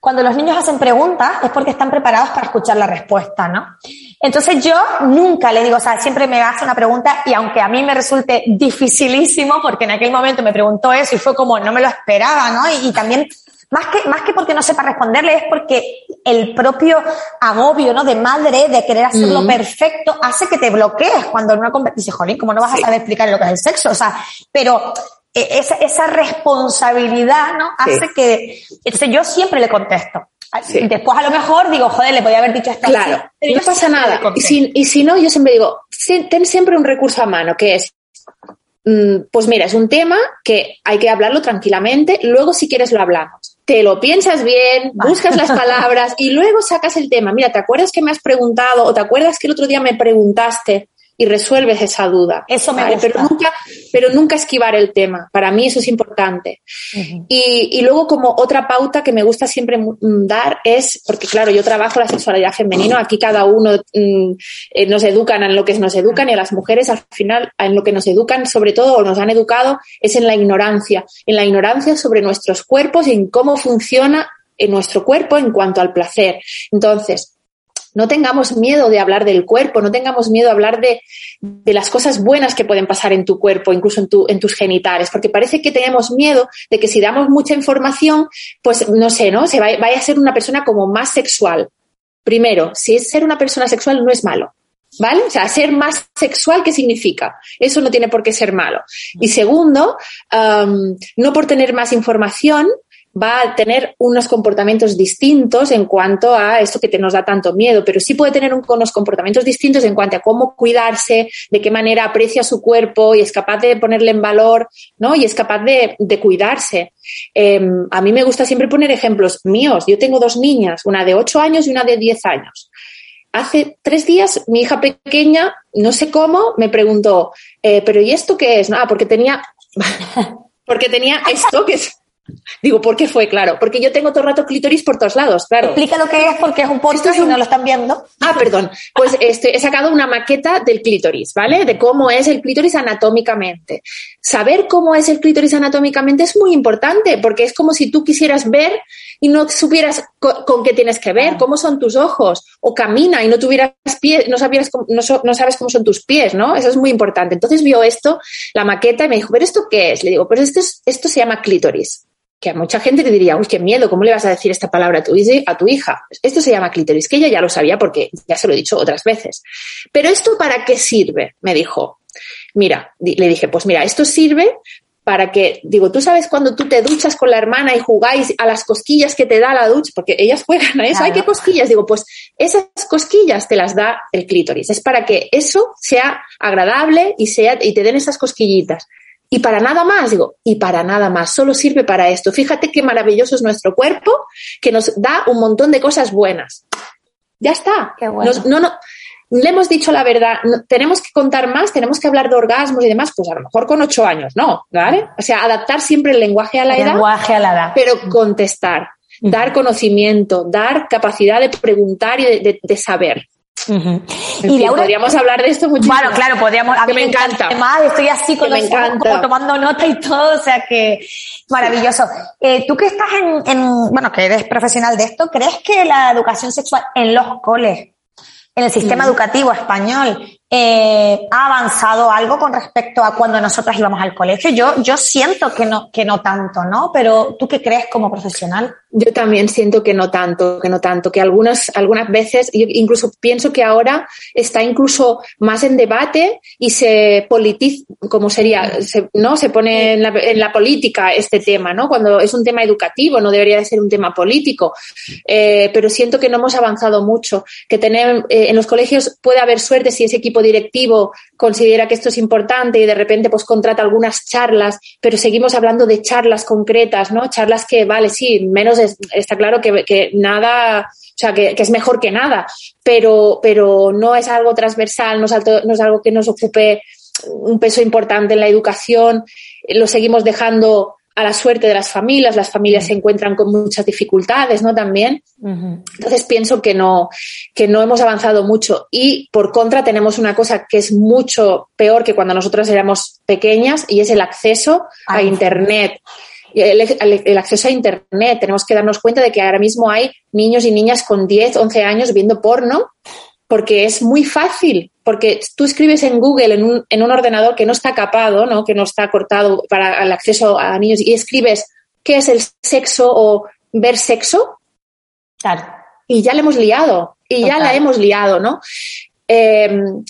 cuando los niños hacen preguntas es porque están preparados para escuchar la respuesta, ¿no? Entonces yo nunca le digo, o sea, siempre me hace una pregunta y aunque a mí me resulte dificilísimo, porque en aquel momento me preguntó eso y fue como, no me lo esperaba, ¿no? Y, también, más que, más que porque no sepa responderle, es porque el propio agobio, ¿no? De madre, de querer hacerlo perfecto, hace que te bloquees cuando en una conversación, dice, jolín, ¿cómo no vas a saber explicar lo que es el sexo? O sea, pero esa, esa responsabilidad, ¿no? Hace que, entonces yo siempre le contesto. Después a lo mejor digo, joder, le podía haber dicho esto. Claro, no pasa nada. Y si, y si no, yo siempre digo, ten siempre un recurso a mano, que es, mm, pues mira, es un tema que hay que hablarlo tranquilamente, luego si quieres lo hablamos. Te lo piensas bien, buscas las [laughs] palabras y luego sacas el tema. Mira, ¿te acuerdas que me has preguntado o te acuerdas que el otro día me preguntaste? Y resuelves esa duda. Eso me Pero nunca, pero nunca esquivar el tema. Para mí eso es importante. y, y, luego como otra pauta que me gusta siempre dar es, porque claro, yo trabajo la sexualidad femenina, aquí cada uno mm, eh, nos educan en lo que nos educan y a las mujeres al final en lo que nos educan sobre todo o nos han educado es en la ignorancia, en la ignorancia sobre nuestros cuerpos y en cómo funciona en nuestro cuerpo en cuanto al placer. Entonces, no tengamos miedo de hablar del cuerpo, no tengamos miedo de hablar de, las cosas buenas que pueden pasar en tu cuerpo, incluso en, tu, en tus genitales, porque parece que tenemos miedo de que si damos mucha información, pues no sé, ¿no? Se vaya, vaya a ser una persona como más sexual. Primero, si es ser una persona sexual no es malo. ¿Vale? O sea, ser más sexual, ¿qué significa? Eso no tiene por qué ser malo. Y segundo, no por tener más información, va a tener unos comportamientos distintos en cuanto a esto que te nos da tanto miedo, pero sí puede tener unos comportamientos distintos en cuanto a cómo cuidarse, de qué manera aprecia su cuerpo y es capaz de ponerle en valor, ¿no? Y es capaz de, cuidarse. Em, a mí me gusta siempre poner ejemplos míos. Yo tengo dos niñas, una de 8 años y una de 10 años. Hace tres días mi hija pequeña, no sé cómo, me preguntó, eh, pero ¿y esto qué es? Ah, porque tenía, [laughs] porque tenía esto que es Digo, ¿por qué fue? Claro, porque yo tengo todo el rato clítoris por todos lados, claro. Explica lo que es porque es un podcast y no lo están viendo. Ah, perdón. Pues este, he sacado una maqueta del clítoris, ¿vale? De cómo es el clítoris anatómicamente. Saber cómo es el clítoris anatómicamente es muy importante porque es como si tú quisieras ver y no supieras con, qué tienes que ver, cómo son tus ojos, o camina y no tuvieras pies, no, sabías, no, no sabes cómo son tus pies, ¿no? Eso es muy importante. Entonces vio esto, la maqueta, y me dijo, ¿pero esto qué es? Le digo, pues esto, esto se llama clítoris que a mucha gente le diría, uy, qué miedo, ¿cómo le vas a decir esta palabra a tu, a tu hija? Esto se llama clítoris, que ella ya lo sabía porque ya se lo he dicho otras veces. Pero ¿esto para qué sirve? Me dijo. Mira, le dije, pues mira, esto sirve para que, digo, tú sabes cuando tú te duchas con la hermana y jugáis a las cosquillas que te da la ducha, porque ellas juegan a eso, hay que cosquillas, digo, pues esas cosquillas te las da el clítoris, es para que eso sea agradable y, sea, y te den esas cosquillitas. Y para nada más, digo, y para nada más, solo sirve para esto. Fíjate qué maravilloso es nuestro cuerpo, que nos da un montón de cosas buenas. Ya está. Qué bueno. no, no, le hemos dicho la verdad, tenemos que contar más, tenemos que hablar de orgasmos y demás, pues a lo mejor con ocho años, ¿no? ¿Vale? O sea, adaptar siempre el lenguaje a la edad. Lenguaje a la edad. Pero contestar, dar conocimiento, dar capacidad de preguntar y de saber y podríamos hablar de esto muchísimo. Bueno, claro, podríamos. A mí me, encanta. Además, estoy así con los ojos, tomando nota y todo, o sea que maravilloso. Eh, tú que estás en, bueno, que eres profesional de esto, ¿crees que la educación sexual en los coles en el sistema educativo español eh, ha avanzado algo con respecto a cuando nosotras íbamos al colegio. Yo, yo siento que no, que no tanto, ¿no? Pero ¿tú qué crees como profesional? Yo también siento que no tanto, que no tanto, que algunas, algunas veces, incluso pienso que ahora está incluso más en debate y se politiza, como sería, ¿no? Se pone en la, en la, política este tema, ¿no? Cuando es un tema educativo, no debería de ser un tema político. Eh, pero siento que no hemos avanzado mucho, que tener, eh, en los colegios puede haber suerte si ese equipo directivo considera que esto es importante y de repente pues contrata algunas charlas, pero seguimos hablando de charlas concretas, ¿no? Charlas que, vale, sí, menos está claro que, nada, o sea, que, es mejor que nada, pero, pero no es algo transversal, no es, no es algo que nos ocupe un peso importante en la educación, lo seguimos dejando a la suerte de las familias, las familias se encuentran con muchas dificultades, ¿no? También. Entonces pienso que no, que no hemos avanzado mucho. Y por contra tenemos una cosa que es mucho peor que cuando nosotras éramos pequeñas y es el acceso a Internet. El, el, acceso a Internet. Tenemos que darnos cuenta de que ahora mismo hay niños y niñas con 10, 11 años viendo porno porque es muy fácil, porque tú escribes en Google, en un, en un ordenador que no está capado, ¿no? que no está cortado para el acceso a niños, y escribes qué es el sexo o ver sexo, claro. y ya le hemos liado, y ya la hemos liado, ¿no? Em,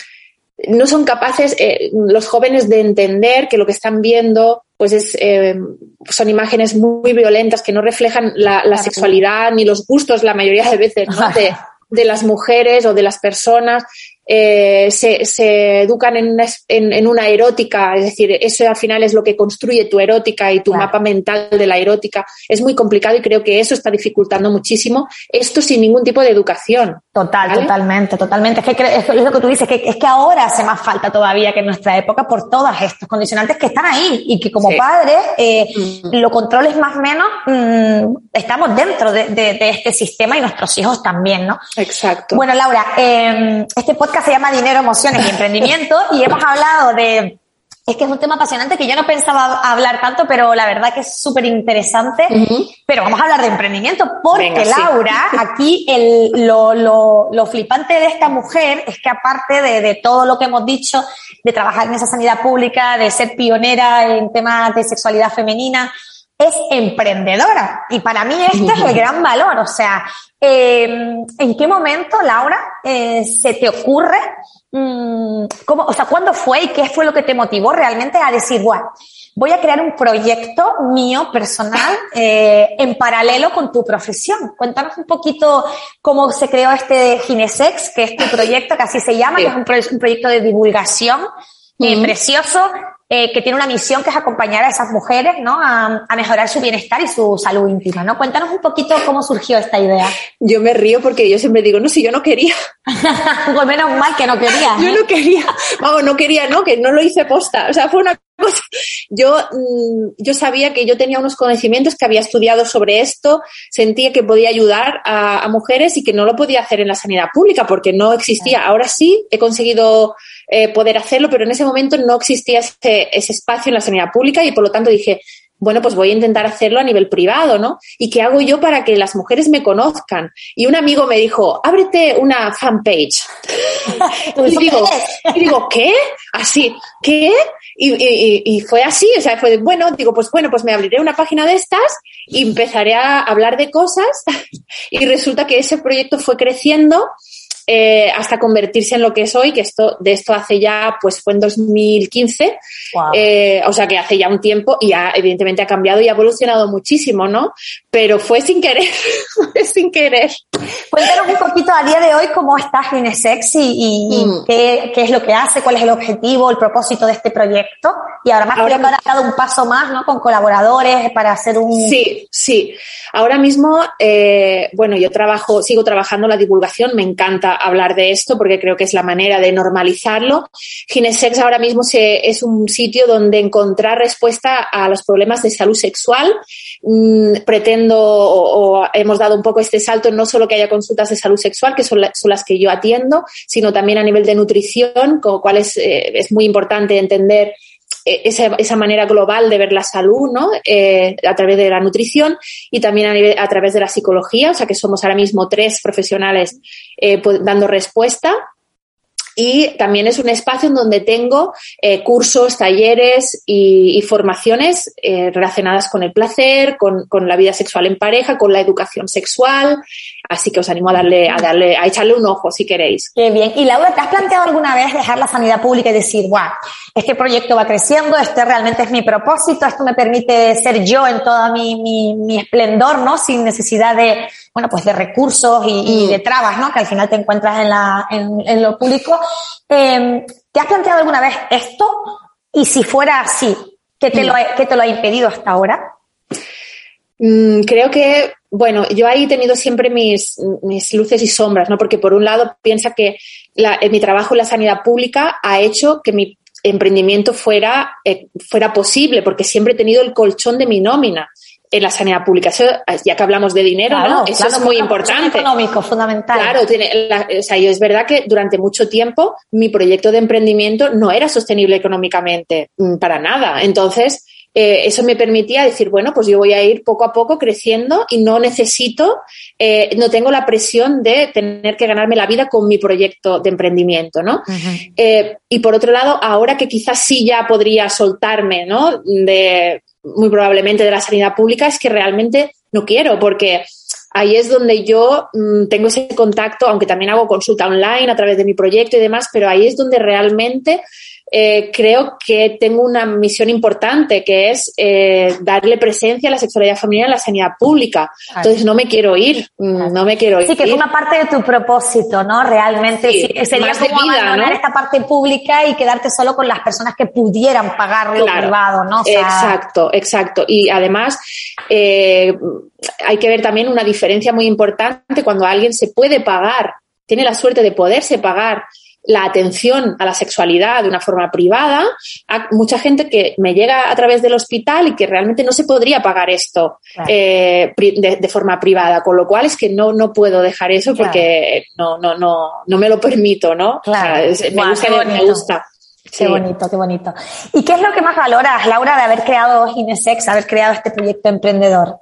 no son capaces eh, los jóvenes de entender que lo que están viendo pues es, em, son imágenes muy violentas que no reflejan la, la sexualidad ni los gustos la mayoría de veces ¿no? [laughs] de, de las mujeres o de las personas eh, se, se, educan en una, en, una, erótica, es decir, eso al final es lo que construye tu erótica y tu mapa mental de la erótica. Es muy complicado y creo que eso está dificultando muchísimo esto sin ningún tipo de educación. Total, totalmente, totalmente. Es que es lo que tú dices, que es que ahora hace más falta todavía que en nuestra época por todos estos condicionantes que están ahí y que como padres eh, mm. lo controles más o menos, mm, estamos dentro de, de, de, este sistema y nuestros hijos también, ¿no? Exacto. Bueno, Laura, eh, este podcast se llama Dinero, Emociones y [laughs] Emprendimiento y hemos hablado de es que es un tema apasionante que yo no pensaba hablar tanto, pero la verdad que es súper interesante. Pero vamos a hablar de emprendimiento porque Laura, [laughs] aquí el, lo, lo, lo, flipante de esta mujer es que aparte de, de, todo lo que hemos dicho, de trabajar en esa sanidad pública, de ser pionera en temas de sexualidad femenina, es emprendedora. Y para mí este es el [laughs] gran valor. O sea, eh, ¿en qué momento, Laura, eh, se te ocurre, mmm, cómo, o sea, cuándo fue y qué fue lo que te motivó realmente a decir, bueno, voy a crear un proyecto mío personal [laughs] eh, en paralelo con tu profesión. Cuéntanos un poquito cómo se creó este Ginesex, que es tu proyecto, que así se llama, que es un, un proyecto de divulgación precioso, eh, que tiene una misión que es acompañar a esas mujeres ¿no? A, a, mejorar su bienestar y su salud íntima. ¿no? Cuéntanos un poquito cómo surgió esta idea. Yo me río porque yo siempre digo, no, si yo no quería. [laughs] pues menos mal que no quería. yo no quería. Vamos, no quería, no, que no lo hice posta. O sea, fue una cosa. Yo, mm, yo sabía que yo tenía unos conocimientos que había estudiado sobre esto, sentía que podía ayudar a, a mujeres y que no lo podía hacer en la sanidad pública porque no existía. Ahora sí he conseguido eh, poder hacerlo, pero en ese momento no existía ese, ese espacio en la sanidad pública y por lo tanto dije, bueno, pues voy a intentar hacerlo a nivel privado, ¿no? ¿Y qué hago yo para que las mujeres me conozcan? Y un amigo me dijo, ábrete una fanpage. [laughs] y, digo, y digo, ¿qué? Así, ¿qué? Y, y, y, fue así, o sea, fue, bueno, digo, pues bueno, pues me abriré una página de estas y empezaré a hablar de cosas [laughs] y resulta que ese proyecto fue creciendo eh, hasta convertirse en lo que soy, que esto, de esto hace ya, pues fue en 2015, eh, o sea que hace ya un tiempo y ya evidentemente ha cambiado y ha evolucionado muchísimo, ¿no? Pero fue sin querer, [laughs] fue sin querer. Cuéntanos un poquito a día de hoy cómo está Ginesex y, y mm. qué, qué, es lo que hace, cuál es el objetivo, el propósito de este proyecto. Y ahora más ahora, creo que dado un paso más, ¿no? Con colaboradores para hacer un... Sí, sí. Ahora mismo, eh, bueno, yo trabajo, sigo trabajando la divulgación, me encanta hablar de esto porque creo que es la manera de normalizarlo. Ginesex ahora mismo es un sitio donde encontrar respuesta a los problemas de salud sexual. Mm, pretendo o, hemos dado un poco este salto, no solo que haya consultas de salud sexual, que son las que yo atiendo, sino también a nivel de nutrición, con lo cual es, eh, es muy importante entender esa, manera global de ver la salud, ¿no? Eh, a través de la nutrición y también a, través de la psicología, o sea que somos ahora mismo tres profesionales eh, dando respuesta y también es un espacio en donde tengo eh, cursos, talleres y, formaciones eh, relacionadas con el placer, con, con, la vida sexual en pareja, con la educación sexual. Así que os animo a darle, a darle, a echarle un ojo si queréis. Qué bien. Y Laura, ¿te has planteado alguna vez dejar la sanidad pública y decir, wow, este proyecto va creciendo, este realmente es mi propósito, esto me permite ser yo en todo mi, mi esplendor, ¿no? Sin necesidad de, bueno, pues de recursos y, de mm. trabas, ¿no? Que al final te encuentras en, la, en, lo público. Em, ¿Te has planteado alguna vez esto? Y si fuera así, ¿qué te, lo, ¿qué te lo ha impedido hasta ahora? Mm, creo que, bueno, yo ahí he tenido siempre mis, mis, luces y sombras, ¿no? Porque por un lado piensa que mi trabajo en la sanidad pública ha hecho que mi emprendimiento fuera, eh, fuera posible, porque siempre he tenido el colchón de mi nómina en la sanidad pública. ya que hablamos de dinero, ¿no? Eso es muy importante. económico, fundamental. Claro, tiene o sea, yo es verdad que durante mucho tiempo mi proyecto de emprendimiento no era sostenible económicamente, mm, para nada. Entonces, eh, eso me permitía decir, bueno, pues yo voy a ir poco a poco creciendo y no necesito, eh, no tengo la presión de tener que ganarme la vida con mi proyecto de emprendimiento, ¿no? Eh, y por otro lado, ahora que quizás sí ya podría soltarme, ¿no? De, muy probablemente de la sanidad pública es que realmente no quiero, porque ahí es donde yo mm, tengo ese contacto, aunque también hago consulta online a través de mi proyecto y demás, pero ahí es donde realmente eh, creo que tengo una misión importante, que es eh, darle presencia a la sexualidad femenina en la sanidad pública. Entonces no me quiero ir, mm, no me quiero ir. Sí, que es una parte de tu propósito, ¿no? Realmente sería como abandonar esta parte pública y quedarte solo con las personas que pudieran pagar lo privado, ¿no? exacto, exacto. Y además eh, hay que ver también una diferencia muy importante cuando alguien se puede pagar, tiene la suerte de poderse pagar la atención a la sexualidad de una forma privada, a mucha gente que me llega a través del hospital y que realmente no se podría pagar esto eh, de, forma privada, con lo cual es que no, no puedo dejar eso porque no, no, no, no me lo permito, ¿no? me gusta, me gusta. Qué bonito, qué bonito. ¿Y qué es lo que más valoras, Laura, de haber creado Ginesex, haber creado este proyecto emprendedor?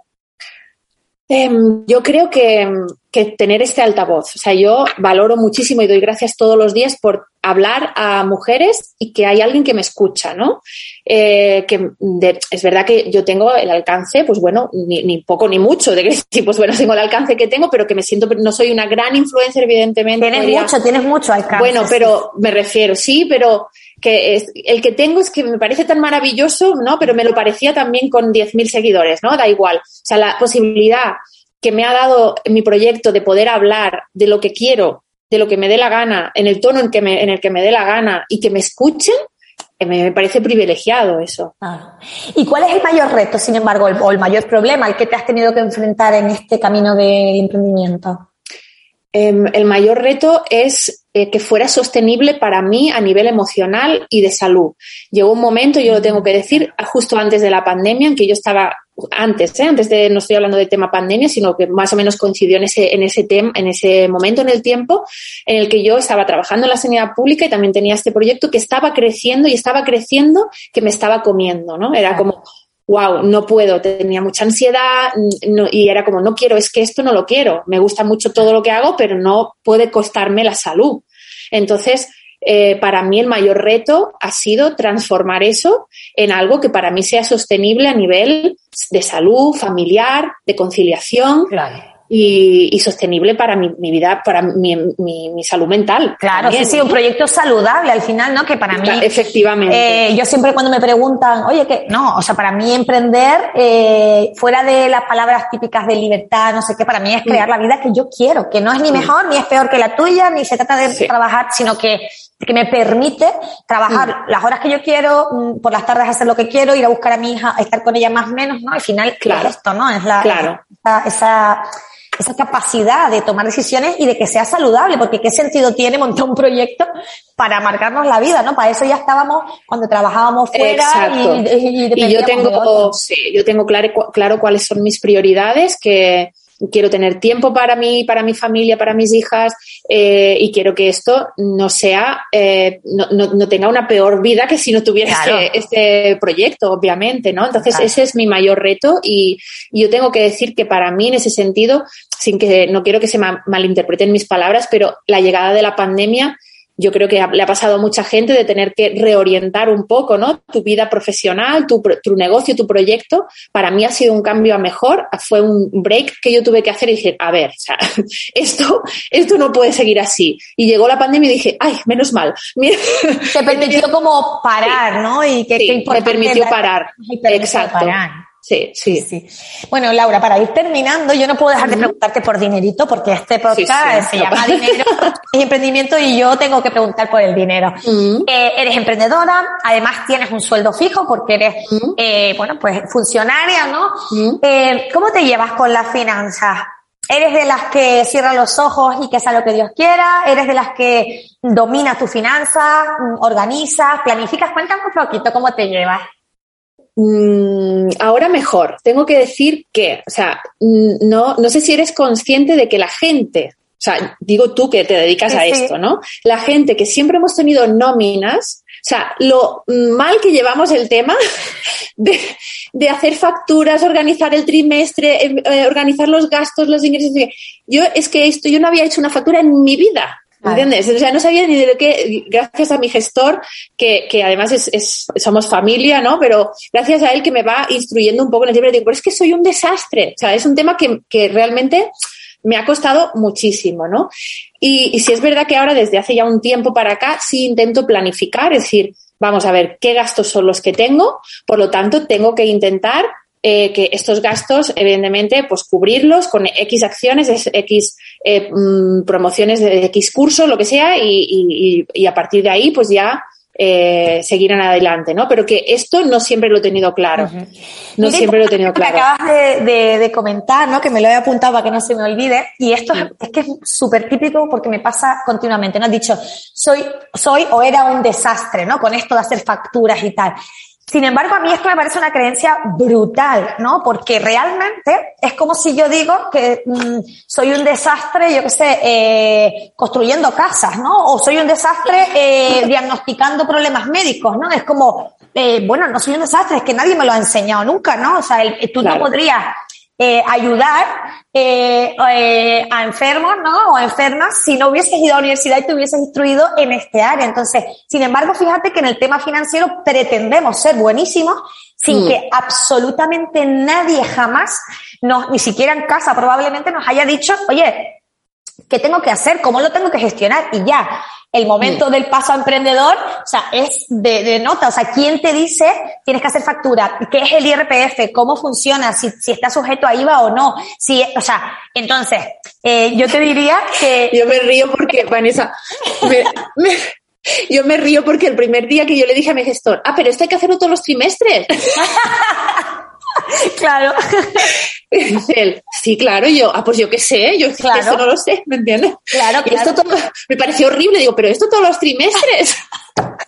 Em, yo creo que, que, tener este altavoz, o sea, yo valoro muchísimo y doy gracias todos los días por hablar a mujeres y que hay alguien que me escucha, ¿no? Eh, que es verdad que yo tengo el alcance, pues bueno, ni, ni, poco ni mucho, de que [laughs] pues bueno, tengo el alcance que tengo, pero que me siento, no soy una gran influencer, evidentemente. Tienes mucho, tienes mucho alcance. Bueno, pero me refiero, sí, pero que es, el que tengo es que me parece tan maravilloso, ¿no? Pero me lo parecía también con 10.000 seguidores, ¿no? Da igual. O sea, la posibilidad que me ha dado mi proyecto de poder hablar de lo que quiero, de lo que me dé la gana, en el tono en, que me, en el que me dé la gana y que me escuchen, eh, me parece privilegiado eso. ¿Y cuál es el mayor reto, sin embargo, o el mayor problema al que te has tenido que enfrentar en este camino de emprendimiento? Em, el mayor reto es eh, que fuera sostenible para mí a nivel emocional y de salud. Llegó un momento, yo lo tengo que decir, justo antes de la pandemia, en que yo estaba antes, ¿eh? antes de, no estoy hablando de tema pandemia, sino que más o menos coincidió en ese, en ese tema, en ese momento en el tiempo en el que yo estaba trabajando en la sanidad pública y también tenía este proyecto que estaba creciendo y estaba creciendo que me estaba comiendo, ¿no? Era como, wow, no puedo, tenía mucha ansiedad y era como, no quiero, es que esto no lo quiero, me gusta mucho todo lo que hago, pero no puede costarme la salud. Entonces, eh, para mí el mayor reto ha sido transformar eso en algo que para mí sea sostenible a nivel de salud, familiar, de conciliación. Claro y, sostenible para mi, vida, para mi, mi, salud mental. Claro, sí, sí, un proyecto saludable al final, ¿no? Que para mí. Efectivamente. Eh, yo siempre cuando me preguntan, oye, que no, o sea, para mí emprender, eh, fuera de las palabras típicas de libertad, no sé qué, para mí es crear mm. la vida que yo quiero, que no es ni mejor, ni es peor que la tuya, ni se trata de trabajar, sino que que me permite trabajar mm. las horas que yo quiero, mm, por las tardes hacer lo que quiero, ir a buscar a mi hija, estar con ella más o menos, ¿no? Al final, claro, esto, ¿no? Es la, claro. esa, esa capacidad de tomar decisiones y de que sea saludable, porque qué sentido tiene montar un proyecto para marcarnos la vida, ¿no? Para eso ya estábamos cuando trabajábamos fuera y, y, yo tengo, sí, yo tengo claro, claro cuáles son mis prioridades, que quiero tener tiempo para mí, para mi familia, para mis hijas eh, y quiero que esto no sea, eh, no, no, tenga una peor vida que si no tuviera este, este, proyecto, obviamente, ¿no? Entonces ese es mi mayor reto y, y yo tengo que decir que para mí en ese sentido, sin que no quiero que se malinterpreten mis palabras, pero la llegada de la pandemia yo creo que le ha pasado a mucha gente de tener que reorientar un poco, ¿no? Tu vida profesional, tu, tu, negocio, tu proyecto. Para mí ha sido un cambio a mejor. Fue un break que yo tuve que hacer y dije, a ver, o sea, [laughs] esto, esto no puede seguir así. Y llegó la pandemia y dije, ay, menos mal. [laughs] Te permitió como parar, ¿no? Y que, sí, me permitió parar. Exacto. Parar. Sí, sí, sí. Bueno, Laura, para ir terminando, yo no puedo dejar de preguntarte por dinerito, porque este podcast se llama Dinero [laughs] y Emprendimiento y yo tengo que preguntar por el dinero. Eh, eres emprendedora, además tienes un sueldo fijo porque eres, eh, bueno, pues funcionaria, ¿no? Eh, ¿Cómo te llevas con las finanzas? ¿Eres de las que cierra los ojos y que sea lo que Dios quiera? ¿Eres de las que domina tu finanzas, organizas, planificas? Cuéntame un poquito cómo te llevas. Mm, ahora mejor. Tengo que decir que, o sea, mm, no, no sé si eres consciente de que la gente, o sea, digo tú que te dedicas a esto, ¿no? La gente que siempre hemos tenido nóminas, o sea, lo mal que llevamos el tema [laughs] de, de hacer facturas, organizar el trimestre, em, eh, organizar los gastos, los ingresos. Yo es que esto, yo no había hecho una factura en mi vida. ¿Entiendes? O sea, no sabía ni de lo que, gracias a mi gestor, que, que además es, es, somos familia, ¿no? Pero gracias a él que me va instruyendo un poco en el tema, digo, pero es que soy un desastre. O sea, es un tema que, que realmente me ha costado muchísimo, ¿no? Y, y si es verdad que ahora, desde hace ya un tiempo para acá, sí intento planificar, es decir, vamos a ver qué gastos son los que tengo, por lo tanto, tengo que intentar eh, que estos gastos, evidentemente, pues cubrirlos con X acciones, X eh, mm, promociones de X cursos, lo que sea, y, y, a partir de ahí, pues ya eh, seguirán adelante, ¿no? Pero que esto no siempre lo he tenido claro. No siempre lo he tenido claro. Me acabas de, de, comentar, ¿no? Que me lo he apuntado para que no se me olvide. Y esto es, es que es súper típico porque me pasa continuamente, ¿no? Has dicho, soy, soy o era un desastre, ¿no? Con esto de hacer facturas y tal. Sin embargo, a mí esto me parece una creencia brutal, ¿no? Porque realmente es como si yo digo que mm, soy un desastre, yo qué sé, eh, construyendo casas, ¿no? O soy un desastre eh, diagnosticando problemas médicos, ¿no? Es como, eh, bueno, no soy un desastre, es que nadie me lo ha enseñado nunca, ¿no? O sea, el, tú no podrías eh, ayudar eh, eh, a enfermos, ¿no? O a enfermas si no hubieses ido a la universidad y te hubieses instruido en este área. Entonces, sin embargo, fíjate que en el tema financiero pretendemos ser buenísimos sin mm. que absolutamente nadie jamás, nos, ni siquiera en casa probablemente nos haya dicho, oye, ¿qué tengo que hacer? ¿Cómo lo tengo que gestionar? Y ya, el momento del paso a emprendedor, o sea, es de, nota, o sea, ¿quién te dice tienes que hacer factura? ¿Qué es el IRPF? ¿Cómo funciona? Si, si está sujeto a IVA o no. Si, o sea, entonces, eh, yo te diría que... [laughs] Yo me río porque, Vanessa, yo me río porque el primer día que yo le dije a mi gestor, ah, pero esto hay que hacerlo todos los trimestres. [laughs] [laughs] claro. Dice él, sí, claro, y yo, ah, pues yo qué sé, yo claro. eso no lo sé, ¿me entiendes? Claro, claro. esto todo, me pareció horrible, digo, pero esto todos los trimestres. [laughs]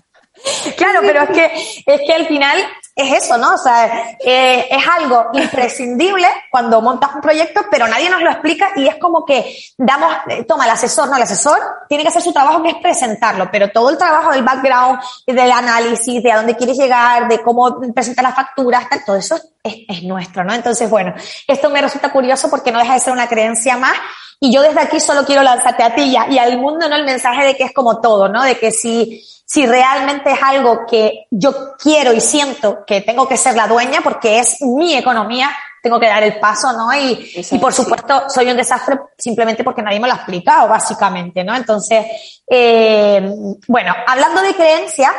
claro, pero es que, es que al final es eso, ¿no? O sea, eh, es algo imprescindible cuando montas un proyecto, pero nadie nos lo explica y es como que damos, eh, toma el asesor, no, el asesor tiene que hacer su trabajo que es presentarlo, pero todo el trabajo del background, del análisis, de a dónde quieres llegar, de cómo presentar las facturas, tal, todo eso es, es nuestro, ¿no? Entonces, bueno, esto me resulta curioso porque no deja de ser una creencia más y yo desde aquí solo quiero lanzarte a ti y, y al mundo, ¿no? El mensaje de que es como todo, ¿no? De que si si realmente es algo que yo quiero y siento que tengo que ser la dueña porque es mi economía, tengo que dar el paso, ¿no? Y, y por supuesto soy un desastre simplemente porque nadie me lo ha explicado, básicamente, ¿no? Entonces, eh, bueno, hablando de creencias,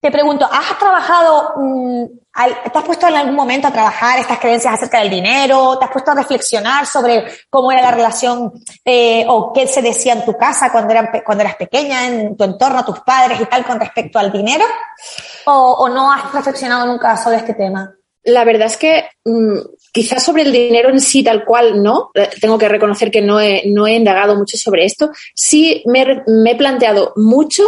te pregunto, ¿has trabajado, mm, te has puesto en algún momento a trabajar estas creencias acerca del dinero? ¿Te has puesto a reflexionar sobre cómo era la relación eh, o qué se decía en tu casa cuando, eran, cuando eras pequeña, en tu entorno, tus padres y tal con respecto al dinero? ¿O, no has reflexionado nunca sobre este tema? La verdad es que mm, quizás sobre el dinero en sí tal cual no. Eh, tengo que reconocer que no he, no he indagado mucho sobre esto. Sí me, me he planteado mucho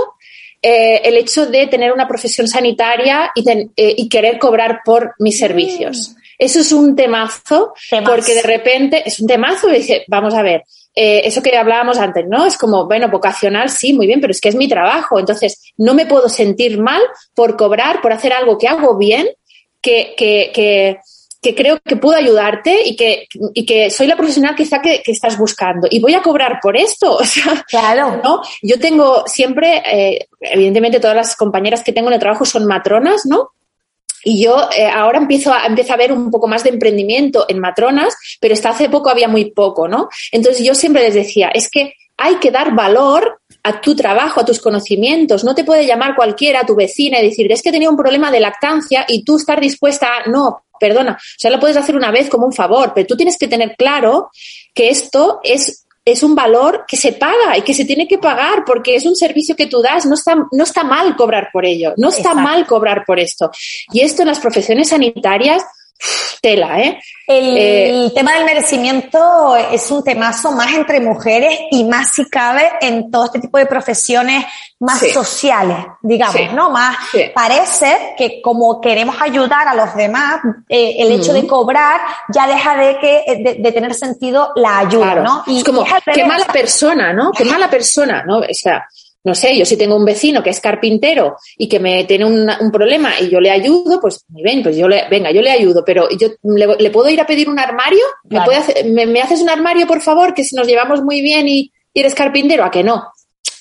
eh, el hecho de tener una profesión sanitaria y, eh, y, querer cobrar por mis servicios. eso es un temazo, porque de repente es un temazo y dice, vamos a ver, eh, eso que hablábamos antes, ¿no? Es como, bueno, vocacional sí, muy bien, pero es que es mi trabajo. Entonces, no me puedo sentir mal por cobrar, por hacer algo que hago bien, que, que, que, que creo que puedo ayudarte y que, y que soy la profesional quizá que, que, estás buscando. Y voy a cobrar por esto. [laughs] O sea, claro. ¿no? Yo tengo siempre, eh, evidentemente todas las compañeras que tengo en el trabajo son matronas, ¿no? Y yo eh, ahora empiezo a, empiezo a ver un poco más de emprendimiento en matronas, pero hasta hace poco había muy poco, ¿no? Entonces yo siempre les decía, es que hay que dar valor a tu trabajo, a tus conocimientos. No te puede llamar cualquiera, tu vecina, y decir, es que tenía un problema de lactancia y tú estar dispuesta a, no, perdona, o sea, lo puedes hacer una vez como un favor, pero tú tienes que tener claro que esto es es un valor que se paga y que se tiene que pagar porque es un servicio que tú das, no está, no está mal cobrar por ello, no está Exacto. mal cobrar por esto. Y esto en las profesiones sanitarias, tela, ¿eh? El eh, tema del merecimiento es un temazo más entre mujeres y más si cabe en todo este tipo de profesiones más sí. sociales, digamos, sí. ¿no? Más sí. parece que como queremos ayudar a los demás, eh, el hecho de cobrar ya deja de que de, de tener sentido la ayuda, claro. ¿no? Y, es como, qué mala persona, ¿no? Qué mala persona, ¿no? O sea, no sé, yo si tengo un vecino que es carpintero y que me tiene un, un problema y yo le ayudo, pues ven, pues yo le, venga, yo le ayudo, pero yo le, le puedo ir a pedir un armario, ¿Me, puede hacer, me, me, haces un armario, por favor, que si nos llevamos muy bien y, y eres carpintero, a que no.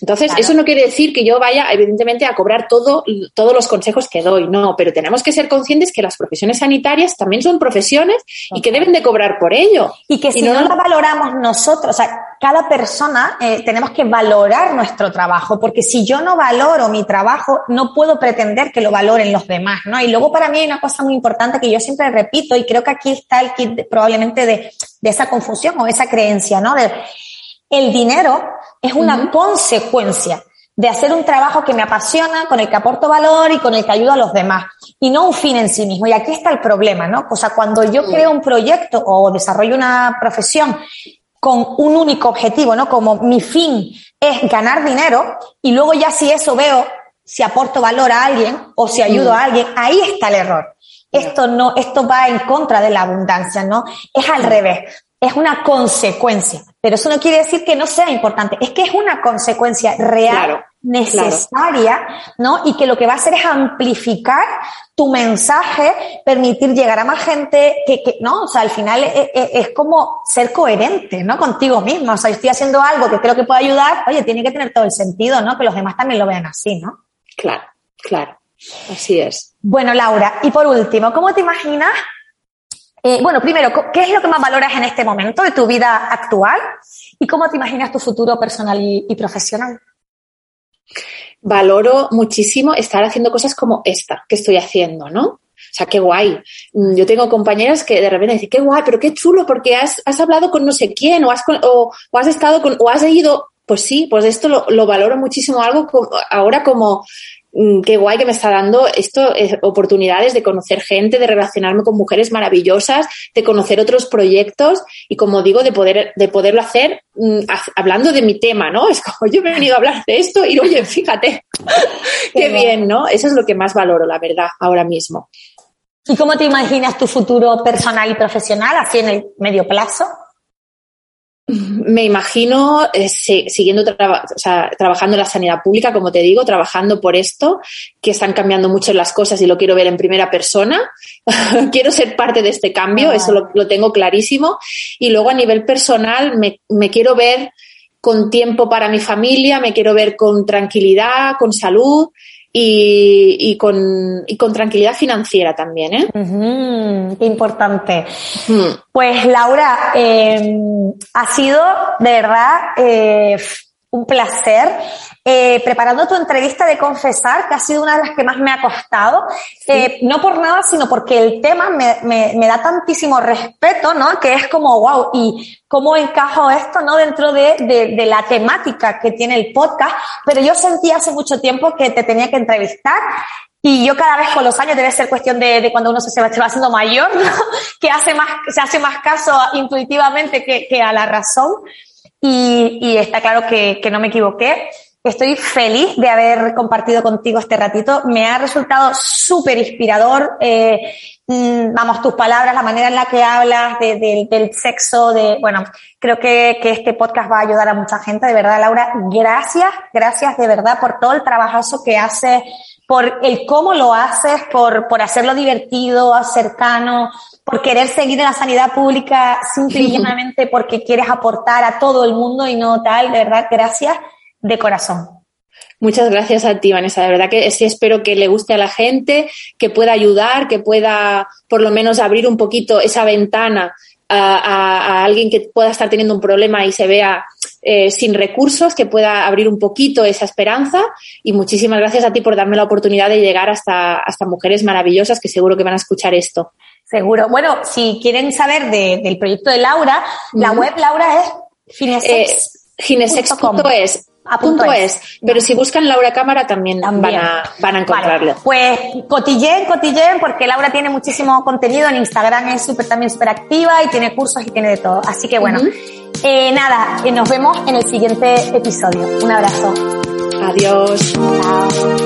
Entonces, claro. eso no quiere decir que yo vaya, evidentemente, a cobrar todo, todos los consejos que doy, no, pero tenemos que ser conscientes que las profesiones sanitarias también son profesiones okay. y que deben de cobrar por ello. Y que si y no, no, la valoramos nosotros, o sea, cada persona eh, tenemos que valorar nuestro trabajo, porque si yo no valoro mi trabajo, no puedo pretender que lo valoren los demás, ¿no? Y luego para mí hay una cosa muy importante que yo siempre repito, y creo que aquí está el kit probablemente de, de esa confusión o esa creencia, ¿no? De, el dinero es una uh -huh. consecuencia de hacer un trabajo que me apasiona, con el que aporto valor y con el que ayudo a los demás, y no un fin en sí mismo. Y aquí está el problema, ¿no? O sea, cuando yo creo un proyecto o desarrollo una profesión con un único objetivo, ¿no? Como mi fin es ganar dinero y luego ya si eso veo si aporto valor a alguien o si ayudo a alguien, ahí está el error. Esto no, esto va en contra de la abundancia, ¿no? Es al revés es una consecuencia. Pero eso no quiere decir que no sea importante, es que es una consecuencia real, claro, necesaria, claro. ¿no? Y que lo que va a hacer es amplificar tu mensaje, permitir llegar a más gente, que, que ¿no? O sea, al final es, es, es, como ser coherente, ¿no? Contigo mismo. O sea, estoy haciendo algo que creo que puede ayudar, oye, tiene que tener todo el sentido, ¿no? Que los demás también lo vean así, ¿no? Claro, claro. Así es. Bueno, Laura, y por último, ¿cómo te imaginas eh, bueno, primero, ¿qué es lo que más valoras en este momento de tu vida actual? ¿Y cómo te imaginas tu futuro personal y, profesional? Valoro muchísimo estar haciendo cosas como esta que estoy haciendo, ¿no? O sea, qué guay. Mm, yo tengo compañeras que de repente dicen, qué guay, pero qué chulo, porque has, has hablado con no sé quién, o has, o, o has estado con, o has ido, pues sí, pues esto lo, lo valoro muchísimo algo ahora como qué guay que me está dando esto, eh, oportunidades de conocer gente, de relacionarme con mujeres maravillosas, de conocer otros proyectos y como digo, de poder, de poderlo hacer mm, hablando de mi tema, ¿no? Es como yo he venido a hablar de esto y oye, fíjate, [laughs] qué bien, ¿no? Eso es lo que más valoro, la verdad, ahora mismo. ¿Y cómo te imaginas tu futuro personal y profesional, así en el medio plazo? Me imagino eh, siguiendo traba, o sea, trabajando en la sanidad pública, como te digo, trabajando por esto, que están cambiando mucho las cosas y lo quiero ver en primera persona. [laughs] quiero ser parte de este cambio, oh, eso lo, lo, tengo clarísimo. Y luego a nivel personal me, me quiero ver con tiempo para mi familia, me quiero ver con tranquilidad, con salud y, y, con, y con tranquilidad financiera también. ¿eh? Uh -huh, qué importante. Uh -huh. Pues Laura, eh, ha sido de verdad eh, un placer. Eh, preparando tu entrevista de confesar, que ha sido una de las que más me ha costado, sí. eh, no por nada, sino porque el tema me, me, me, da tantísimo respeto, ¿no? Que es como, wow, y cómo encajo esto, ¿no? Dentro de, de, de, la temática que tiene el podcast, pero yo sentí hace mucho tiempo que te tenía que entrevistar. Y yo cada vez con los años debe ser cuestión de, de cuando uno se, se, va, se va haciendo mayor, ¿no? [laughs] que hace más, se hace más caso intuitivamente que, que a la razón. Y, y está claro que, que no me equivoqué Estoy feliz de haber compartido contigo este ratito. Me ha resultado súper inspirador. Eh, mm, vamos, tus palabras, la manera en la que hablas del sexo, de, bueno, creo que, que, este podcast va a ayudar a mucha gente. De verdad, Laura, gracias, gracias de verdad por todo el trabajazo que haces, por el cómo lo haces, por, por hacerlo divertido, cercano, por querer seguir en la sanidad pública simplemente [laughs] porque quieres aportar a todo el mundo y no tal. De verdad, gracias de corazón. Muchas gracias a ti, Vanessa. De verdad que sí espero que le guste a la gente, que pueda ayudar, que pueda por lo menos abrir un poquito esa ventana a, alguien que pueda estar teniendo un problema y se vea eh, sin recursos, que pueda abrir un poquito esa esperanza. Y muchísimas gracias a ti por darme la oportunidad de llegar hasta, hasta mujeres maravillosas que seguro que van a escuchar esto. Seguro. Bueno, si quieren saber del proyecto de Laura, la web Laura es ginesex. Eh, ginesex.es a punto es. Pero si buscan Laura Cámara también, Van, a, van a encontrarlo. pues cotillen, cotillen, porque Laura tiene muchísimo contenido en Instagram, es súper también súper activa y tiene cursos y tiene de todo. Así que bueno, eh, nada, eh, nos vemos en el siguiente episodio. Un abrazo. Adiós. Chao.